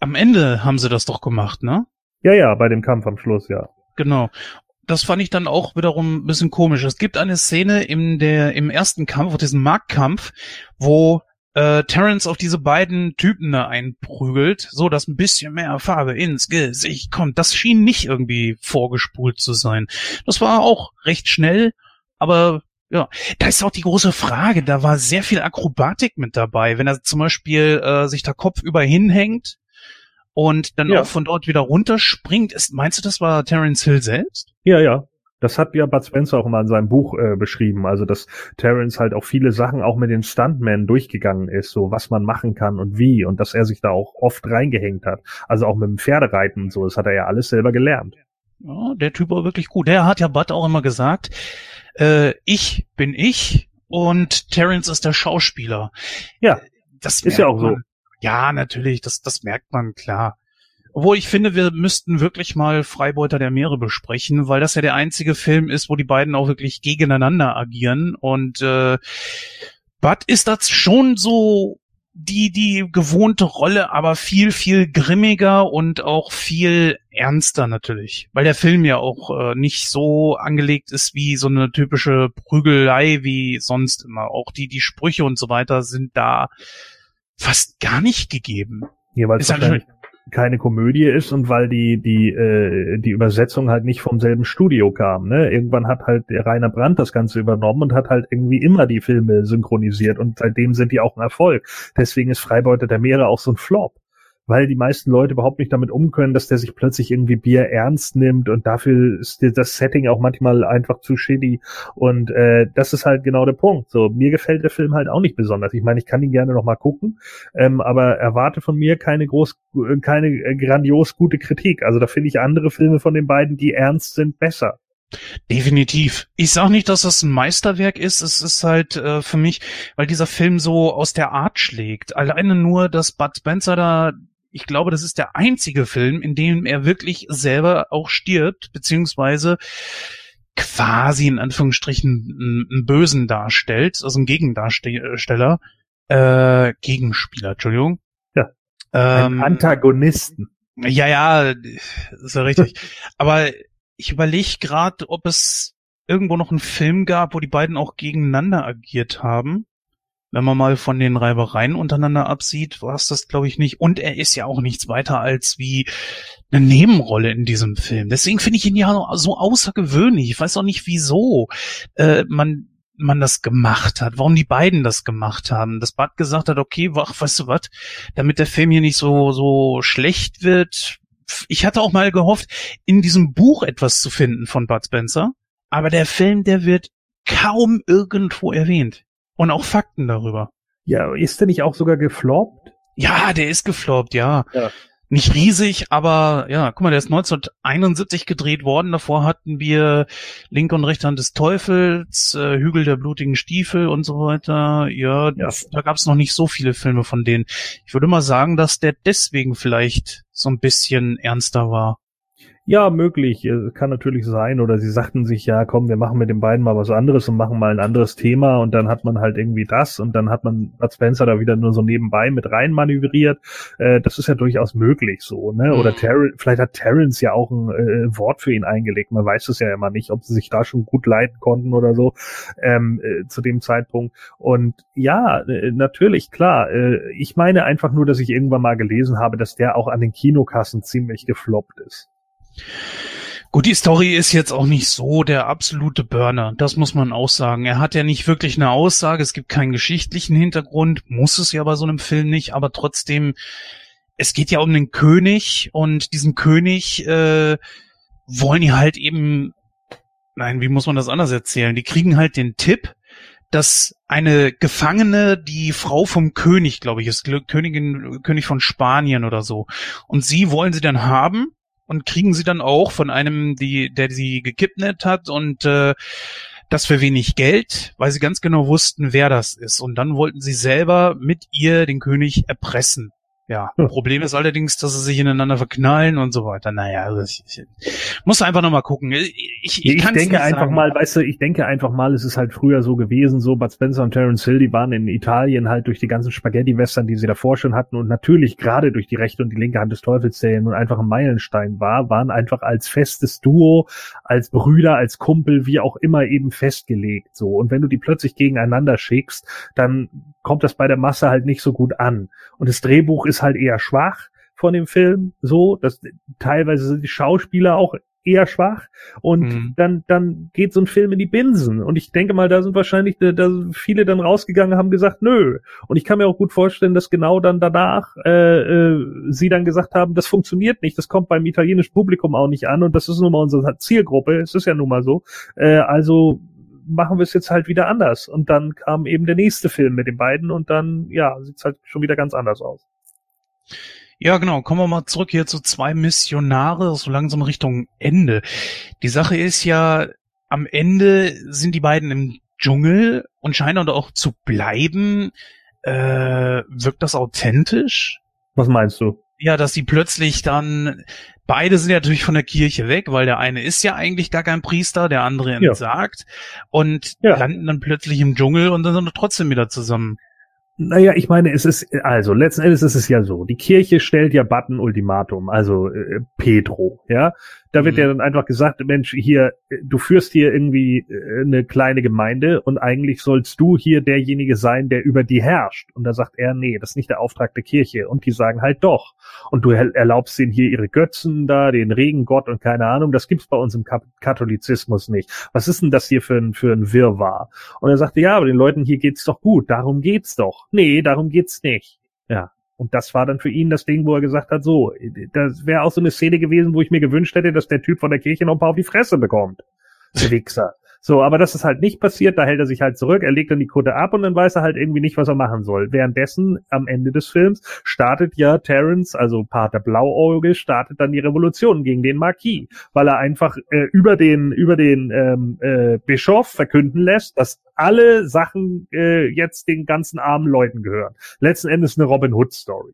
Am Ende haben sie das doch gemacht, ne? Ja, ja, bei dem Kampf am Schluss, ja. Genau das fand ich dann auch wiederum ein bisschen komisch. Es gibt eine Szene im, der, im ersten Kampf, auf diesem Marktkampf, wo äh, Terrence auf diese beiden Typen da einprügelt, so dass ein bisschen mehr Farbe ins Gesicht kommt. Das schien nicht irgendwie vorgespult zu sein. Das war auch recht schnell, aber ja, da ist auch die große Frage. Da war sehr viel Akrobatik mit dabei. Wenn er zum Beispiel äh, sich da kopfüber hinhängt und dann ja. auch von dort wieder runterspringt, ist, meinst du, das war Terence Hill selbst? Ja, ja. Das hat ja Bud Spencer auch mal in seinem Buch äh, beschrieben, also dass Terence halt auch viele Sachen auch mit den Stuntmen durchgegangen ist, so was man machen kann und wie und dass er sich da auch oft reingehängt hat. Also auch mit dem Pferdereiten und so, das hat er ja alles selber gelernt. Ja, der Typ war wirklich gut. Der hat ja Bud auch immer gesagt, äh, ich bin ich und Terence ist der Schauspieler. Ja, das ist ja auch so. Ja, natürlich, das, das merkt man klar. Obwohl ich finde, wir müssten wirklich mal Freibeuter der Meere besprechen, weil das ja der einzige Film ist, wo die beiden auch wirklich gegeneinander agieren. Und äh, Bud ist das schon so die die gewohnte Rolle, aber viel viel grimmiger und auch viel ernster natürlich, weil der Film ja auch äh, nicht so angelegt ist wie so eine typische Prügelei wie sonst immer. Auch die die Sprüche und so weiter sind da fast gar nicht gegeben. Jeweils wahrscheinlich, keine Komödie ist und weil die die äh, die Übersetzung halt nicht vom selben Studio kam. Ne? Irgendwann hat halt der Rainer Brandt das Ganze übernommen und hat halt irgendwie immer die Filme synchronisiert und seitdem sind die auch ein Erfolg. Deswegen ist Freibeuter der Meere auch so ein Flop weil die meisten Leute überhaupt nicht damit umkönnen, dass der sich plötzlich irgendwie Bier ernst nimmt und dafür ist das Setting auch manchmal einfach zu shitty und äh, das ist halt genau der Punkt. So mir gefällt der Film halt auch nicht besonders. Ich meine, ich kann ihn gerne noch mal gucken, ähm, aber erwarte von mir keine groß, keine grandios gute Kritik. Also da finde ich andere Filme von den beiden, die ernst sind, besser. Definitiv. Ich sag nicht, dass das ein Meisterwerk ist. Es ist halt äh, für mich, weil dieser Film so aus der Art schlägt. Alleine nur, dass Bud Spencer da ich glaube, das ist der einzige Film, in dem er wirklich selber auch stirbt, beziehungsweise quasi in Anführungsstrichen einen, Bösen darstellt, also einen Gegendarsteller, äh, Gegenspieler, Entschuldigung. Ja. Ähm, Antagonisten. Ja, ja, ist ja richtig. Aber ich überlege gerade, ob es irgendwo noch einen Film gab, wo die beiden auch gegeneinander agiert haben wenn man mal von den Reibereien untereinander absieht, war es das, glaube ich, nicht. Und er ist ja auch nichts weiter als wie eine Nebenrolle in diesem Film. Deswegen finde ich ihn ja so außergewöhnlich. Ich weiß auch nicht, wieso äh, man man das gemacht hat, warum die beiden das gemacht haben. Dass Bud gesagt hat, okay, wach, weißt du was, damit der Film hier nicht so so schlecht wird. Ich hatte auch mal gehofft, in diesem Buch etwas zu finden von Bud Spencer, aber der Film, der wird kaum irgendwo erwähnt und auch Fakten darüber. Ja, ist der nicht auch sogar gefloppt? Ja, der ist gefloppt, ja. ja. Nicht riesig, aber ja, guck mal, der ist 1971 gedreht worden. Davor hatten wir Link und Rechte Hand des Teufels, äh, Hügel der blutigen Stiefel und so weiter. Ja, ja. da gab es noch nicht so viele Filme von denen. Ich würde mal sagen, dass der deswegen vielleicht so ein bisschen ernster war. Ja, möglich. Äh, kann natürlich sein. Oder sie sagten sich, ja, komm, wir machen mit den beiden mal was anderes und machen mal ein anderes Thema und dann hat man halt irgendwie das und dann hat man Bud Spencer da wieder nur so nebenbei mit rein manövriert. Äh, das ist ja durchaus möglich so, ne? Oder mhm. Ter vielleicht hat Terrence ja auch ein äh, Wort für ihn eingelegt. Man weiß es ja immer nicht, ob sie sich da schon gut leiten konnten oder so ähm, äh, zu dem Zeitpunkt. Und ja, äh, natürlich, klar. Äh, ich meine einfach nur, dass ich irgendwann mal gelesen habe, dass der auch an den Kinokassen ziemlich gefloppt ist. Gut, die Story ist jetzt auch nicht so der absolute Burner. Das muss man auch sagen. Er hat ja nicht wirklich eine Aussage. Es gibt keinen geschichtlichen Hintergrund. Muss es ja bei so einem Film nicht. Aber trotzdem, es geht ja um den König und diesen König äh, wollen die halt eben, nein, wie muss man das anders erzählen? Die kriegen halt den Tipp, dass eine Gefangene, die Frau vom König, glaube ich, ist Königin, König von Spanien oder so. Und sie wollen sie dann haben und kriegen sie dann auch von einem, die, der sie gekidnappt hat und äh, das für wenig Geld, weil sie ganz genau wussten, wer das ist. Und dann wollten sie selber mit ihr den König erpressen. Ja, hm. Problem ist allerdings, dass sie sich ineinander verknallen und so weiter. Naja, also ich, ich muss einfach nochmal gucken. Ich, ich, ich denke einfach sagen. mal, weißt du, ich denke einfach mal, es ist halt früher so gewesen, so Bud Spencer und Terence Hill, die waren in Italien halt durch die ganzen Spaghetti-Western, die sie davor schon hatten und natürlich gerade durch die rechte und die linke Hand des Teufels, der nun einfach ein Meilenstein war, waren einfach als festes Duo, als Brüder, als Kumpel, wie auch immer eben festgelegt, so. Und wenn du die plötzlich gegeneinander schickst, dann kommt das bei der Masse halt nicht so gut an. Und das Drehbuch ist halt eher schwach von dem Film, so, dass teilweise sind die Schauspieler auch eher schwach. Und mhm. dann dann geht so ein Film in die Binsen. Und ich denke mal, da sind wahrscheinlich da, da viele dann rausgegangen haben gesagt, nö. Und ich kann mir auch gut vorstellen, dass genau dann danach äh, äh, sie dann gesagt haben, das funktioniert nicht, das kommt beim italienischen Publikum auch nicht an. Und das ist nun mal unsere Zielgruppe, es ist ja nun mal so, äh, also machen wir es jetzt halt wieder anders. Und dann kam eben der nächste Film mit den beiden und dann, ja, sieht's halt schon wieder ganz anders aus. Ja, genau. Kommen wir mal zurück hier zu zwei Missionare, so langsam Richtung Ende. Die Sache ist ja, am Ende sind die beiden im Dschungel und scheinen dort auch zu bleiben. Äh, wirkt das authentisch? Was meinst du? Ja, dass sie plötzlich dann, beide sind ja natürlich von der Kirche weg, weil der eine ist ja eigentlich gar kein Priester, der andere entsagt ja. und ja. landen dann plötzlich im Dschungel und dann sind wir trotzdem wieder zusammen. Naja, ich meine, es ist, also letzten Endes ist es ja so, die Kirche stellt ja Button Ultimatum, also äh, Pedro, ja. Da wird mhm. ja dann einfach gesagt, Mensch, hier, du führst hier irgendwie äh, eine kleine Gemeinde und eigentlich sollst du hier derjenige sein, der über die herrscht. Und da sagt er, nee, das ist nicht der Auftrag der Kirche. Und die sagen halt doch. Und du erlaubst ihnen hier ihre Götzen da, den Regengott und keine Ahnung, das gibt's bei uns im Katholizismus nicht. Was ist denn das hier für ein, für ein Wirrwarr? Und er sagte, ja, aber den Leuten hier geht's doch gut, darum geht's doch. Nee, darum geht's nicht. Ja, und das war dann für ihn das Ding, wo er gesagt hat, so, das wäre auch so eine Szene gewesen, wo ich mir gewünscht hätte, dass der Typ von der Kirche noch ein paar auf die Fresse bekommt. Der Wichser. So, aber das ist halt nicht passiert, da hält er sich halt zurück, er legt dann die Kutte ab und dann weiß er halt irgendwie nicht, was er machen soll. Währenddessen, am Ende des Films, startet ja Terence, also Pater Blauauge, startet dann die Revolution gegen den Marquis, weil er einfach äh, über den, über den ähm, äh, Bischof verkünden lässt, dass alle Sachen äh, jetzt den ganzen armen Leuten gehören. Letzten Endes eine Robin Hood Story.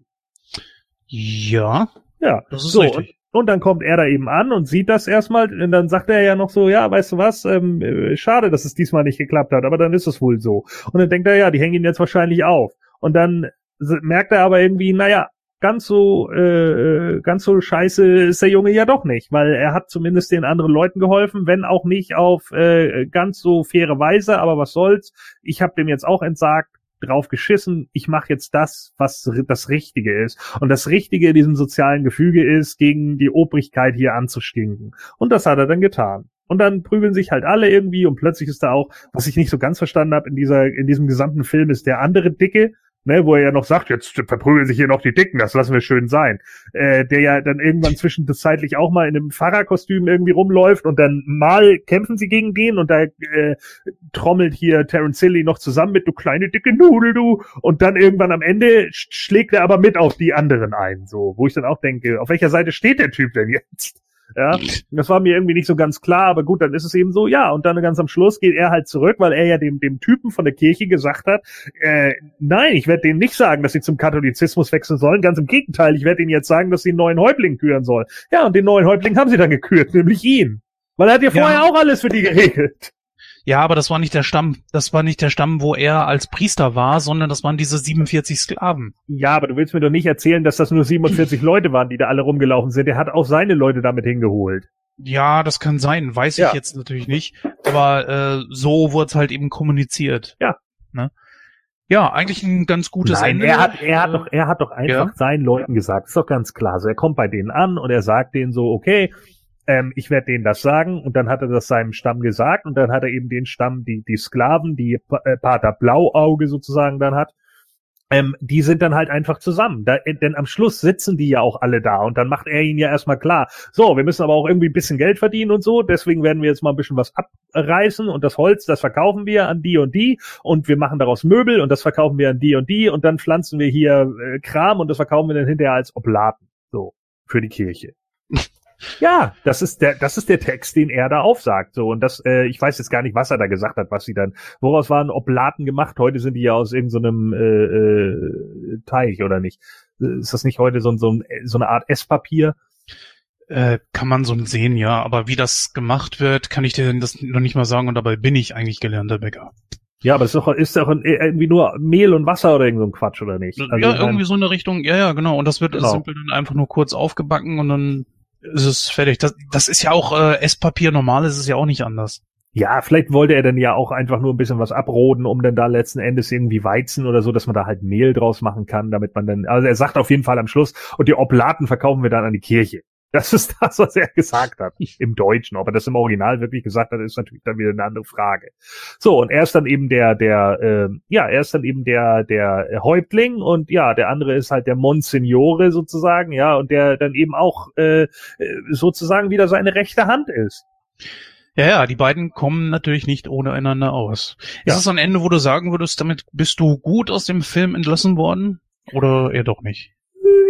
Ja. Ja, das ist so, richtig. Und dann kommt er da eben an und sieht das erstmal und dann sagt er ja noch so, ja, weißt du was, ähm, äh, schade, dass es diesmal nicht geklappt hat, aber dann ist es wohl so. Und dann denkt er, ja, die hängen ihn jetzt wahrscheinlich auf. Und dann merkt er aber irgendwie, naja, ganz so äh, äh, ganz so scheiße ist der Junge ja doch nicht, weil er hat zumindest den anderen Leuten geholfen, wenn auch nicht auf äh, ganz so faire Weise, aber was soll's. Ich habe dem jetzt auch entsagt, drauf geschissen, ich mache jetzt das, was das Richtige ist. Und das Richtige in diesem sozialen Gefüge ist, gegen die Obrigkeit hier anzustinken. Und das hat er dann getan. Und dann prügeln sich halt alle irgendwie und plötzlich ist da auch, was ich nicht so ganz verstanden habe in dieser, in diesem gesamten Film, ist der andere Dicke, ne, wo er ja noch sagt, jetzt verprügeln sich hier noch die Dicken, das lassen wir schön sein, äh, der ja dann irgendwann zwischenzeitlich auch mal in einem Fahrerkostüm irgendwie rumläuft und dann mal kämpfen sie gegen den und da äh, trommelt hier Terence Hilly noch zusammen mit du kleine dicke Nudel du. Und dann irgendwann am Ende schlägt er aber mit auf die anderen ein, so, wo ich dann auch denke, auf welcher Seite steht der Typ denn jetzt? Ja, das war mir irgendwie nicht so ganz klar, aber gut, dann ist es eben so, ja, und dann ganz am Schluss geht er halt zurück, weil er ja dem, dem Typen von der Kirche gesagt hat, äh, nein, ich werde denen nicht sagen, dass sie zum Katholizismus wechseln sollen, ganz im Gegenteil, ich werde ihnen jetzt sagen, dass sie einen neuen Häuptling küren sollen. Ja, und den neuen Häuptling haben sie dann gekürt, nämlich ihn. Weil er hat ja vorher ja. auch alles für die geregelt. Ja, aber das war nicht der Stamm, das war nicht der Stamm, wo er als Priester war, sondern das waren diese 47 Sklaven. Ja, aber du willst mir doch nicht erzählen, dass das nur 47 Leute waren, die da alle rumgelaufen sind. Er hat auch seine Leute damit hingeholt. Ja, das kann sein, weiß ja. ich jetzt natürlich nicht. Aber äh, so wurde es halt eben kommuniziert. Ja. Ne? Ja, eigentlich ein ganz gutes Nein, Ende. Er hat, er hat doch, er hat doch einfach ja. seinen Leuten gesagt, ist doch ganz klar. So, er kommt bei denen an und er sagt denen so, okay, ähm, ich werde denen das sagen. Und dann hat er das seinem Stamm gesagt. Und dann hat er eben den Stamm, die, die Sklaven, die äh, Pater Blauauge sozusagen dann hat, ähm, die sind dann halt einfach zusammen. Da, äh, denn am Schluss sitzen die ja auch alle da. Und dann macht er ihnen ja erstmal klar, so, wir müssen aber auch irgendwie ein bisschen Geld verdienen und so, deswegen werden wir jetzt mal ein bisschen was abreißen. Und das Holz, das verkaufen wir an die und die. Und wir machen daraus Möbel. Und das verkaufen wir an die und die. Und dann pflanzen wir hier äh, Kram. Und das verkaufen wir dann hinterher als Oblaten, so, für die Kirche. Ja, das ist der, das ist der Text, den er da aufsagt. So und das, äh, ich weiß jetzt gar nicht, was er da gesagt hat, was sie dann, woraus waren Oblaten gemacht? Heute sind die ja aus irgendeinem so äh, äh, Teich oder nicht? Ist das nicht heute so, so, so eine Art Esspapier? Äh, kann man so sehen, ja. Aber wie das gemacht wird, kann ich dir das noch nicht mal sagen. Und dabei bin ich eigentlich gelernter Bäcker. Ja, aber es ist doch, ist doch irgendwie nur Mehl und Wasser oder irgend so ein Quatsch, oder nicht? Also ja, irgendwie so in der Richtung, ja, ja, genau. Und das wird genau. simpel dann einfach nur kurz aufgebacken und dann ist es fertig. Das, das ist ja auch äh, Esspapier, normal ist es ja auch nicht anders. Ja, vielleicht wollte er dann ja auch einfach nur ein bisschen was abroden, um dann da letzten Endes irgendwie Weizen oder so, dass man da halt Mehl draus machen kann, damit man dann, also er sagt auf jeden Fall am Schluss, und die Oblaten verkaufen wir dann an die Kirche. Das ist das, was er gesagt hat im Deutschen. Ob er das im Original wirklich gesagt hat, ist natürlich dann wieder eine andere Frage. So, und er ist dann eben der, der, äh, ja, er ist dann eben der, der Häuptling und ja, der andere ist halt der Monsignore sozusagen, ja, und der dann eben auch äh, sozusagen wieder seine rechte Hand ist. Ja, ja, die beiden kommen natürlich nicht ohne einander aus. Ja. Ist es ein Ende, wo du sagen würdest, damit bist du gut aus dem Film entlassen worden? Oder eher doch nicht?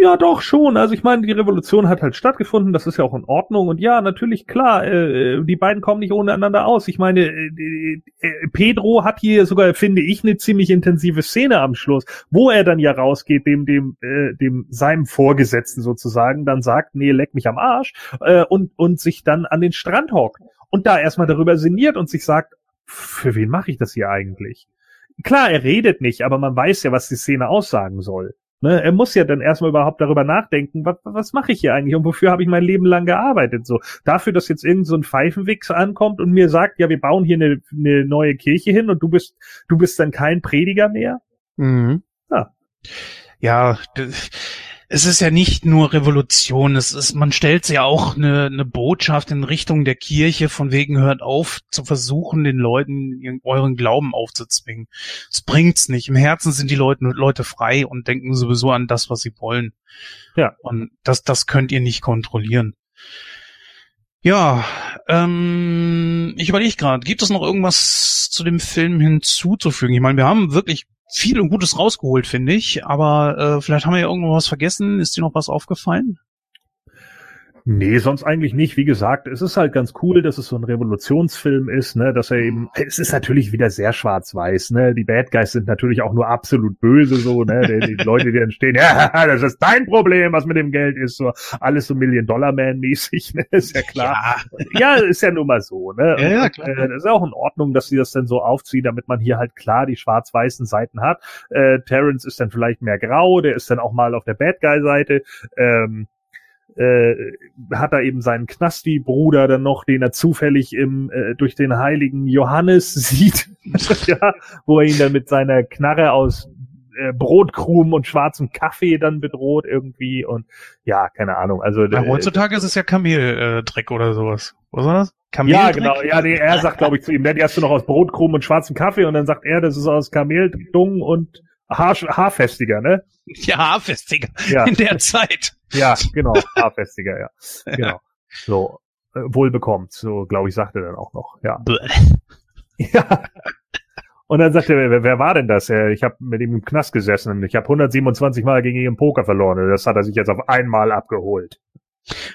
Ja, doch schon. Also ich meine, die Revolution hat halt stattgefunden, das ist ja auch in Ordnung. Und ja, natürlich, klar, äh, die beiden kommen nicht ohne einander aus. Ich meine, äh, äh, Pedro hat hier sogar, finde ich, eine ziemlich intensive Szene am Schluss, wo er dann ja rausgeht, dem, dem, äh, dem seinem Vorgesetzten sozusagen, dann sagt, nee, leck mich am Arsch, äh, und, und sich dann an den Strand hockt. Und da erstmal darüber sinniert und sich sagt, für wen mache ich das hier eigentlich? Klar, er redet nicht, aber man weiß ja, was die Szene aussagen soll. Ne, er muss ja dann erstmal überhaupt darüber nachdenken, was, was mache ich hier eigentlich und wofür habe ich mein Leben lang gearbeitet? So dafür, dass jetzt irgend so ein Pfeifenwichs ankommt und mir sagt, ja, wir bauen hier eine, eine neue Kirche hin und du bist du bist dann kein Prediger mehr. Mhm. Ja. Ja, es ist ja nicht nur Revolution, es ist, man stellt ja auch eine, eine Botschaft in Richtung der Kirche, von wegen hört auf, zu versuchen, den Leuten euren Glauben aufzuzwingen. Es bringt's nicht. Im Herzen sind die Leute, Leute frei und denken sowieso an das, was sie wollen. Ja. Und das, das könnt ihr nicht kontrollieren. Ja, ähm, ich überlege gerade, gibt es noch irgendwas zu dem Film hinzuzufügen? Ich meine, wir haben wirklich viel und Gutes rausgeholt, finde ich. Aber äh, vielleicht haben wir ja irgendwo was vergessen. Ist dir noch was aufgefallen? Nee, sonst eigentlich nicht. Wie gesagt, es ist halt ganz cool, dass es so ein Revolutionsfilm ist, ne, dass er eben, es ist natürlich wieder sehr schwarz-weiß, ne, die Bad Guys sind natürlich auch nur absolut böse, so, ne, die, die Leute, die dann stehen, ja, das ist dein Problem, was mit dem Geld ist, so, alles so Million-Dollar-Man-mäßig, ne, ist ja klar. Ja. ja, ist ja nun mal so, ne. Ja, ja, klar. Äh, das ist auch in Ordnung, dass sie das dann so aufziehen, damit man hier halt klar die schwarz-weißen Seiten hat. Äh, Terrence ist dann vielleicht mehr grau, der ist dann auch mal auf der Bad Guy-Seite, ähm, äh, hat er eben seinen Knasti-Bruder dann noch, den er zufällig im äh, durch den heiligen Johannes sieht, ja, wo er ihn dann mit seiner Knarre aus äh, Brotkrumen und schwarzem Kaffee dann bedroht irgendwie und ja, keine Ahnung. Also ja, heutzutage äh, ist es ja Kameldreck oder sowas. Was war das? Ja, genau. Ja, nee, er sagt, glaube ich, zu ihm, ne, die hast du noch aus Brotkrumen und schwarzem Kaffee und dann sagt er, das ist aus Kameldung und Haar, haarfestiger, ne? Ja, haarfestiger. Ja. In der Zeit. Ja, genau. Haarfestiger, ja. Genau. So, äh, wohlbekommt. So, glaube ich, sagte er dann auch noch. Ja. ja. Und dann sagte er, wer, wer war denn das? Ich habe mit ihm im Knast gesessen und ich habe 127 Mal gegen ihn im Poker verloren. Das hat er sich jetzt auf einmal abgeholt.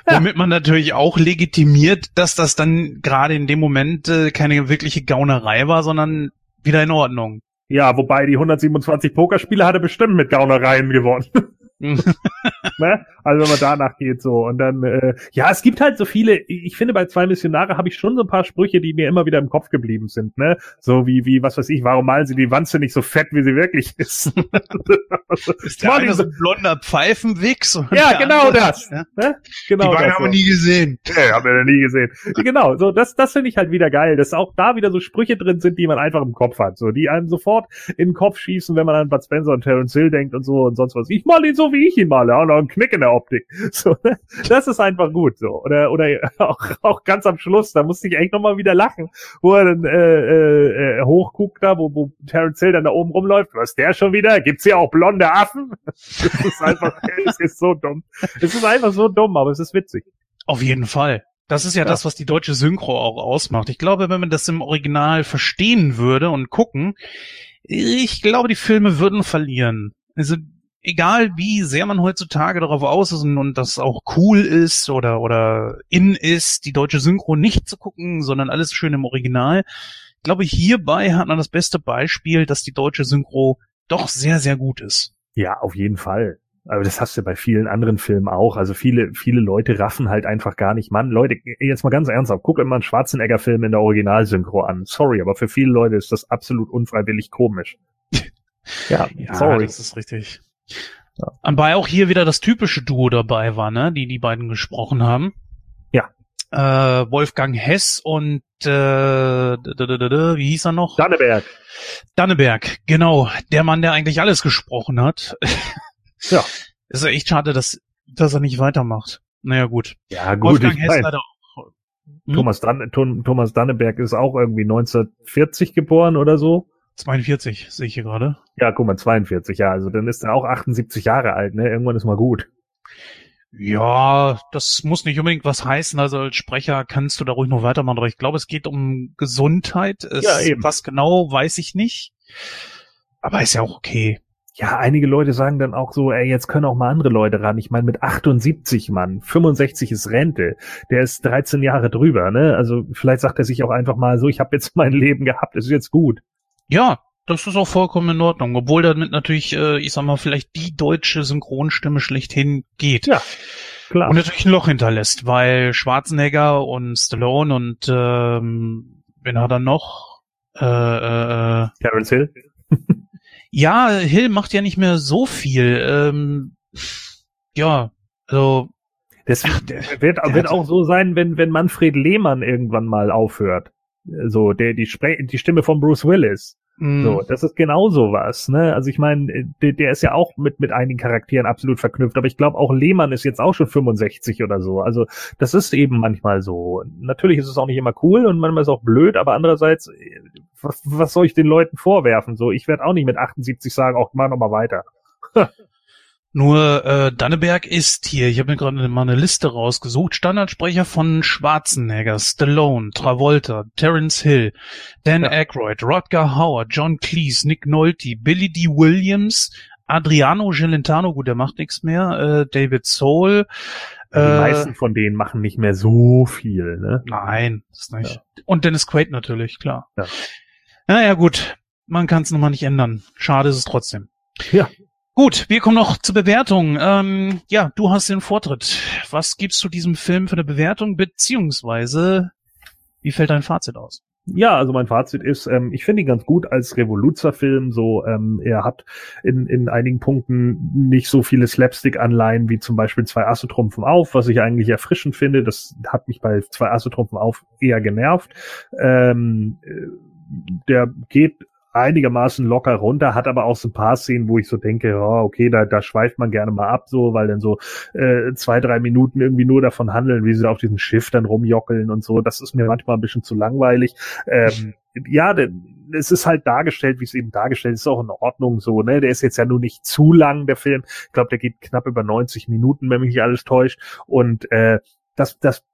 Womit man natürlich auch legitimiert, dass das dann gerade in dem Moment äh, keine wirkliche Gaunerei war, sondern wieder in Ordnung. Ja, wobei die 127 Pokerspiele hat er bestimmt mit Gaunereien gewonnen. ne? Also wenn man danach geht so und dann äh, ja, es gibt halt so viele. Ich finde bei zwei Missionare habe ich schon so ein paar Sprüche, die mir immer wieder im Kopf geblieben sind. Ne, so wie wie was weiß ich, warum malen sie die Wanze nicht so fett, wie sie wirklich ist? ist der eine so ein blonder Pfeifenwichs? Ja, genau das. Ja? Ne? Genau. Die beiden haben wir nie gesehen. Ja, haben wir nie gesehen. genau. So das das finde ich halt wieder geil, dass auch da wieder so Sprüche drin sind, die man einfach im Kopf hat, so die einem sofort in den Kopf schießen, wenn man an Bud Spencer und Terence Hill denkt und so und sonst was. Ich mal ihn so so wie ich ihn male, auch noch ein Knick in der Optik. So, ne? Das ist einfach gut so. Oder oder auch, auch ganz am Schluss, da musste ich echt nochmal wieder lachen, wo er dann äh, äh, hochguckt da, wo, wo Terence Hill dann da oben rumläuft. Was ist der schon wieder? Gibt's hier auch blonde Affen? Das ist einfach, es ist so dumm. Es ist einfach so dumm, aber es ist witzig. Auf jeden Fall. Das ist ja, ja, das, was die deutsche Synchro auch ausmacht. Ich glaube, wenn man das im Original verstehen würde und gucken, ich glaube, die Filme würden verlieren. Also egal wie sehr man heutzutage darauf aus ist und, und das auch cool ist oder oder in ist, die deutsche Synchro nicht zu gucken, sondern alles schön im Original. Ich glaube, hierbei hat man das beste Beispiel, dass die deutsche Synchro doch sehr, sehr gut ist. Ja, auf jeden Fall. Aber das hast du bei vielen anderen Filmen auch. Also viele, viele Leute raffen halt einfach gar nicht. Mann, Leute, jetzt mal ganz ernsthaft, guck immer einen Schwarzenegger-Film in der Originalsynchro an. Sorry, aber für viele Leute ist das absolut unfreiwillig komisch. ja, ja, sorry. Das ist richtig. Ja. Anbei auch hier wieder das typische Duo dabei war, ne, die die beiden gesprochen haben. Ja. Äh, Wolfgang Hess und äh, wie hieß er noch? Danneberg. Danneberg, genau. Der Mann, der eigentlich alles gesprochen hat. Ja. Ist ja echt schade, dass, dass er nicht weitermacht. Naja, gut. Ja, gut. Wolfgang Hess leider auch. Hm? Thomas, Dan Thomas Danneberg ist auch irgendwie 1940 geboren oder so. 42, sehe ich hier gerade. Ja, guck mal, 42, ja. Also dann ist er auch 78 Jahre alt, ne? Irgendwann ist mal gut. Ja, das muss nicht unbedingt was heißen. Also als Sprecher kannst du da ruhig noch weitermachen. Aber ich glaube, es geht um Gesundheit. Es, ja, eben. Was genau, weiß ich nicht. Aber ist ja auch okay ja, einige Leute sagen dann auch so, ey, jetzt können auch mal andere Leute ran. Ich meine, mit 78 Mann, 65 ist Rente, der ist 13 Jahre drüber, ne? Also vielleicht sagt er sich auch einfach mal so, ich habe jetzt mein Leben gehabt, es ist jetzt gut. Ja, das ist auch vollkommen in Ordnung, obwohl damit natürlich, äh, ich sag mal, vielleicht die deutsche Synchronstimme schlechthin geht. Ja. Klar. Und natürlich ein Loch hinterlässt, weil Schwarzenegger und Stallone und ähm, wen hat er noch? Äh, äh, äh Terence Hill. Ja, Hill macht ja nicht mehr so viel. Ähm, ja, also. Das wird, wird auch so sein, wenn, wenn Manfred Lehmann irgendwann mal aufhört. So, der, die, Spre die Stimme von Bruce Willis. Mm. So, das ist genau sowas, ne? Also ich meine, der, der ist ja auch mit, mit einigen Charakteren absolut verknüpft, aber ich glaube auch Lehmann ist jetzt auch schon 65 oder so. Also das ist eben manchmal so. Natürlich ist es auch nicht immer cool und manchmal ist es auch blöd, aber andererseits was, was soll ich den Leuten vorwerfen? So, ich werde auch nicht mit 78 sagen, auch mach noch mal weiter. Nur äh, Danneberg ist hier, ich habe mir gerade mal eine Liste rausgesucht, Standardsprecher von Schwarzenegger, Stallone, Travolta, Terence Hill, Dan ja. Aykroyd, Rodger Hauer, John Cleese, Nick Nolte, Billy D. Williams, Adriano Gelentano, gut, der macht nichts mehr, äh, David Soul. Die äh, meisten von denen machen nicht mehr so viel, ne? Nein, das ist nicht. Ja. Und Dennis Quaid natürlich, klar. Ja. Naja, gut. Man kann es nochmal nicht ändern. Schade ist es trotzdem. Ja. Gut, wir kommen noch zur Bewertung. Ähm, ja, du hast den Vortritt. Was gibst du diesem Film für eine Bewertung, beziehungsweise wie fällt dein Fazit aus? Ja, also mein Fazit ist, ähm, ich finde ihn ganz gut als Revoluzzer-Film. So, ähm, er hat in, in einigen Punkten nicht so viele Slapstick-Anleihen wie zum Beispiel zwei Asse trumpfen auf, was ich eigentlich erfrischend finde. Das hat mich bei zwei Asse trumpfen auf eher genervt. Ähm, äh, der geht einigermaßen locker runter, hat aber auch so ein paar Szenen, wo ich so denke, oh, okay, da, da schweift man gerne mal ab, so, weil dann so äh, zwei, drei Minuten irgendwie nur davon handeln, wie sie da auf diesem Schiff dann rumjockeln und so. Das ist mir manchmal ein bisschen zu langweilig. Ähm, ja, denn es ist halt dargestellt, wie es eben dargestellt ist, auch in Ordnung so, ne? Der ist jetzt ja nur nicht zu lang, der Film. Ich glaube, der geht knapp über 90 Minuten, wenn mich nicht alles täuscht. Und äh, das, das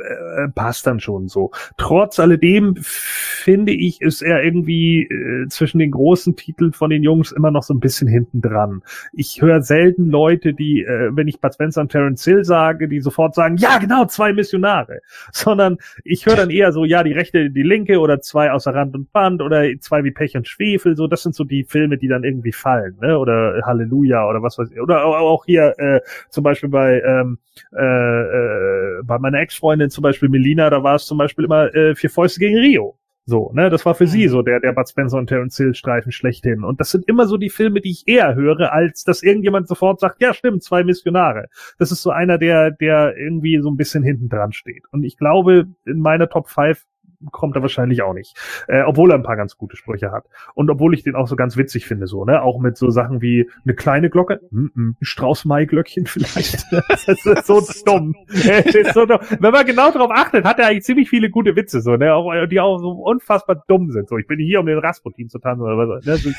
äh, passt dann schon so. Trotz alledem finde ich, ist er irgendwie äh, zwischen den großen Titeln von den Jungs immer noch so ein bisschen hinten dran. Ich höre selten Leute, die, äh, wenn ich Bud Spencer und Terence Hill sage, die sofort sagen, ja genau, zwei Missionare. Sondern ich höre dann eher so, ja, die rechte, die linke oder zwei außer Rand und Band oder zwei wie Pech und Schwefel. So, das sind so die Filme, die dann irgendwie fallen, ne? Oder Halleluja oder was weiß ich. Oder auch hier äh, zum Beispiel bei ähm, äh, äh, bei meiner Ex-Freundin zum Beispiel Melina, da war es zum Beispiel immer äh, vier Fäuste gegen Rio. So, ne, das war für sie mhm. so der, der Bud Spencer und Terence Hill Streifen schlechthin. Und das sind immer so die Filme, die ich eher höre, als dass irgendjemand sofort sagt, ja stimmt, zwei Missionare. Das ist so einer, der, der irgendwie so ein bisschen hinten dran steht. Und ich glaube, in meiner Top 5 kommt er wahrscheinlich auch nicht. Äh, obwohl er ein paar ganz gute Sprüche hat. Und obwohl ich den auch so ganz witzig finde, so, ne? Auch mit so Sachen wie eine kleine Glocke, mm -mm, ein Strauß-Mai-Glöckchen vielleicht. das ist so dumm. ist so dumm. Wenn man genau darauf achtet, hat er eigentlich ziemlich viele gute Witze, so, ne? Auch, die auch so unfassbar dumm sind. So, ich bin hier, um den Rasputin zu tanzen oder was. Ne?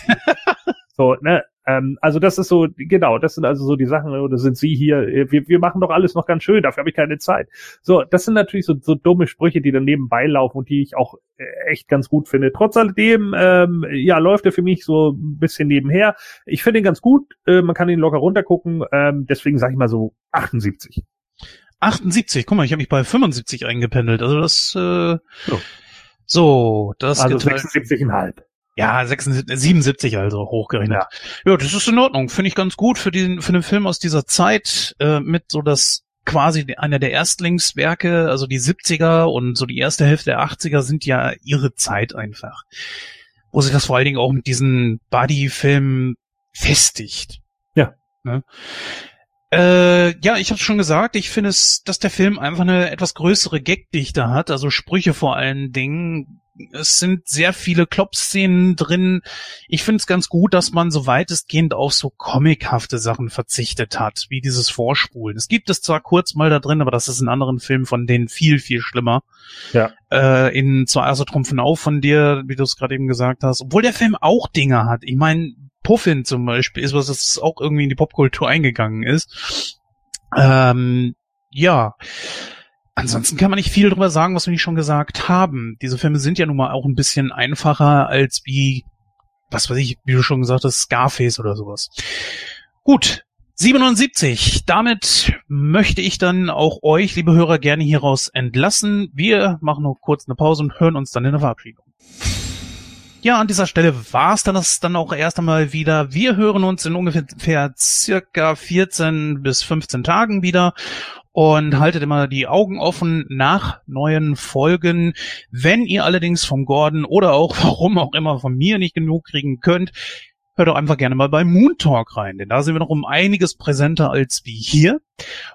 So, ne? Ähm, also das ist so, genau, das sind also so die Sachen, oder sind Sie hier, äh, wir, wir machen doch alles noch ganz schön, dafür habe ich keine Zeit. So, das sind natürlich so, so dumme Sprüche, die dann nebenbei laufen und die ich auch äh, echt ganz gut finde. Trotz alledem, ähm, ja, läuft er für mich so ein bisschen nebenher. Ich finde ihn ganz gut, äh, man kann ihn locker runtergucken, ähm, deswegen sage ich mal so 78. 78, guck mal, ich habe mich bei 75 eingependelt, also das, äh, so. so, das also 76,5. Ja, 76, 77 also hochgerechnet. Ja. ja, das ist in Ordnung. Finde ich ganz gut für den für den Film aus dieser Zeit äh, mit so das quasi einer der Erstlingswerke, also die 70er und so die erste Hälfte der 80er sind ja ihre Zeit einfach. Wo sich das vor allen Dingen auch mit diesen Buddy-Filmen festigt. Ja. Ne? Äh, ja, ich habe schon gesagt, ich finde es, dass der Film einfach eine etwas größere Gagdichte hat, also Sprüche vor allen Dingen, es sind sehr viele Klopp-Szenen drin. Ich finde es ganz gut, dass man so weitestgehend auf so comichafte Sachen verzichtet hat, wie dieses Vorspulen. Es gibt es zwar kurz mal da drin, aber das ist in anderen Filmen von denen viel, viel schlimmer. Ja. Äh, in Zur Erse Trumpfen auf von dir, wie du es gerade eben gesagt hast. Obwohl der Film auch Dinge hat. Ich meine, Puffin zum Beispiel ist was, das auch irgendwie in die Popkultur eingegangen ist. Ähm, ja. Ansonsten kann man nicht viel drüber sagen, was wir nicht schon gesagt haben. Diese Filme sind ja nun mal auch ein bisschen einfacher als wie, was weiß ich, wie du schon gesagt hast, Scarface oder sowas. Gut. 77. Damit möchte ich dann auch euch, liebe Hörer, gerne hieraus entlassen. Wir machen noch kurz eine Pause und hören uns dann in der Verabschiedung. Ja, an dieser Stelle war es dann das dann auch erst einmal wieder. Wir hören uns in ungefähr circa 14 bis 15 Tagen wieder und haltet immer die Augen offen nach neuen Folgen. Wenn ihr allerdings vom Gordon oder auch warum auch immer von mir nicht genug kriegen könnt, hört doch einfach gerne mal bei Moon Talk rein, denn da sind wir noch um einiges präsenter als wie hier.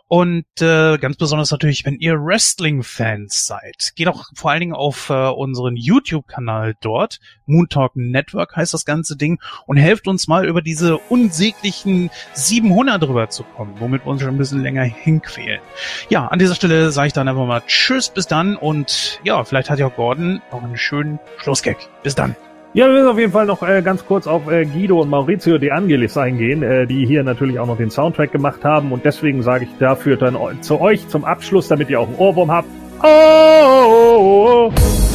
Und äh, ganz besonders natürlich, wenn ihr Wrestling-Fans seid, geht auch vor allen Dingen auf äh, unseren YouTube-Kanal dort. Moon Talk Network heißt das ganze Ding und helft uns mal über diese unsäglichen 700 drüber zu kommen, womit wir uns schon ein bisschen länger hinquälen. Ja, an dieser Stelle sage ich dann einfach mal Tschüss, bis dann und ja, vielleicht hat ja Gordon noch einen schönen Schlussgag. Bis dann. Ja, wir müssen auf jeden Fall noch äh, ganz kurz auf äh, Guido und Maurizio De Angelis eingehen, äh, die hier natürlich auch noch den Soundtrack gemacht haben und deswegen sage ich dafür dann zu euch zum Abschluss, damit ihr auch einen Ohrwurm habt. Oh, oh, oh, oh.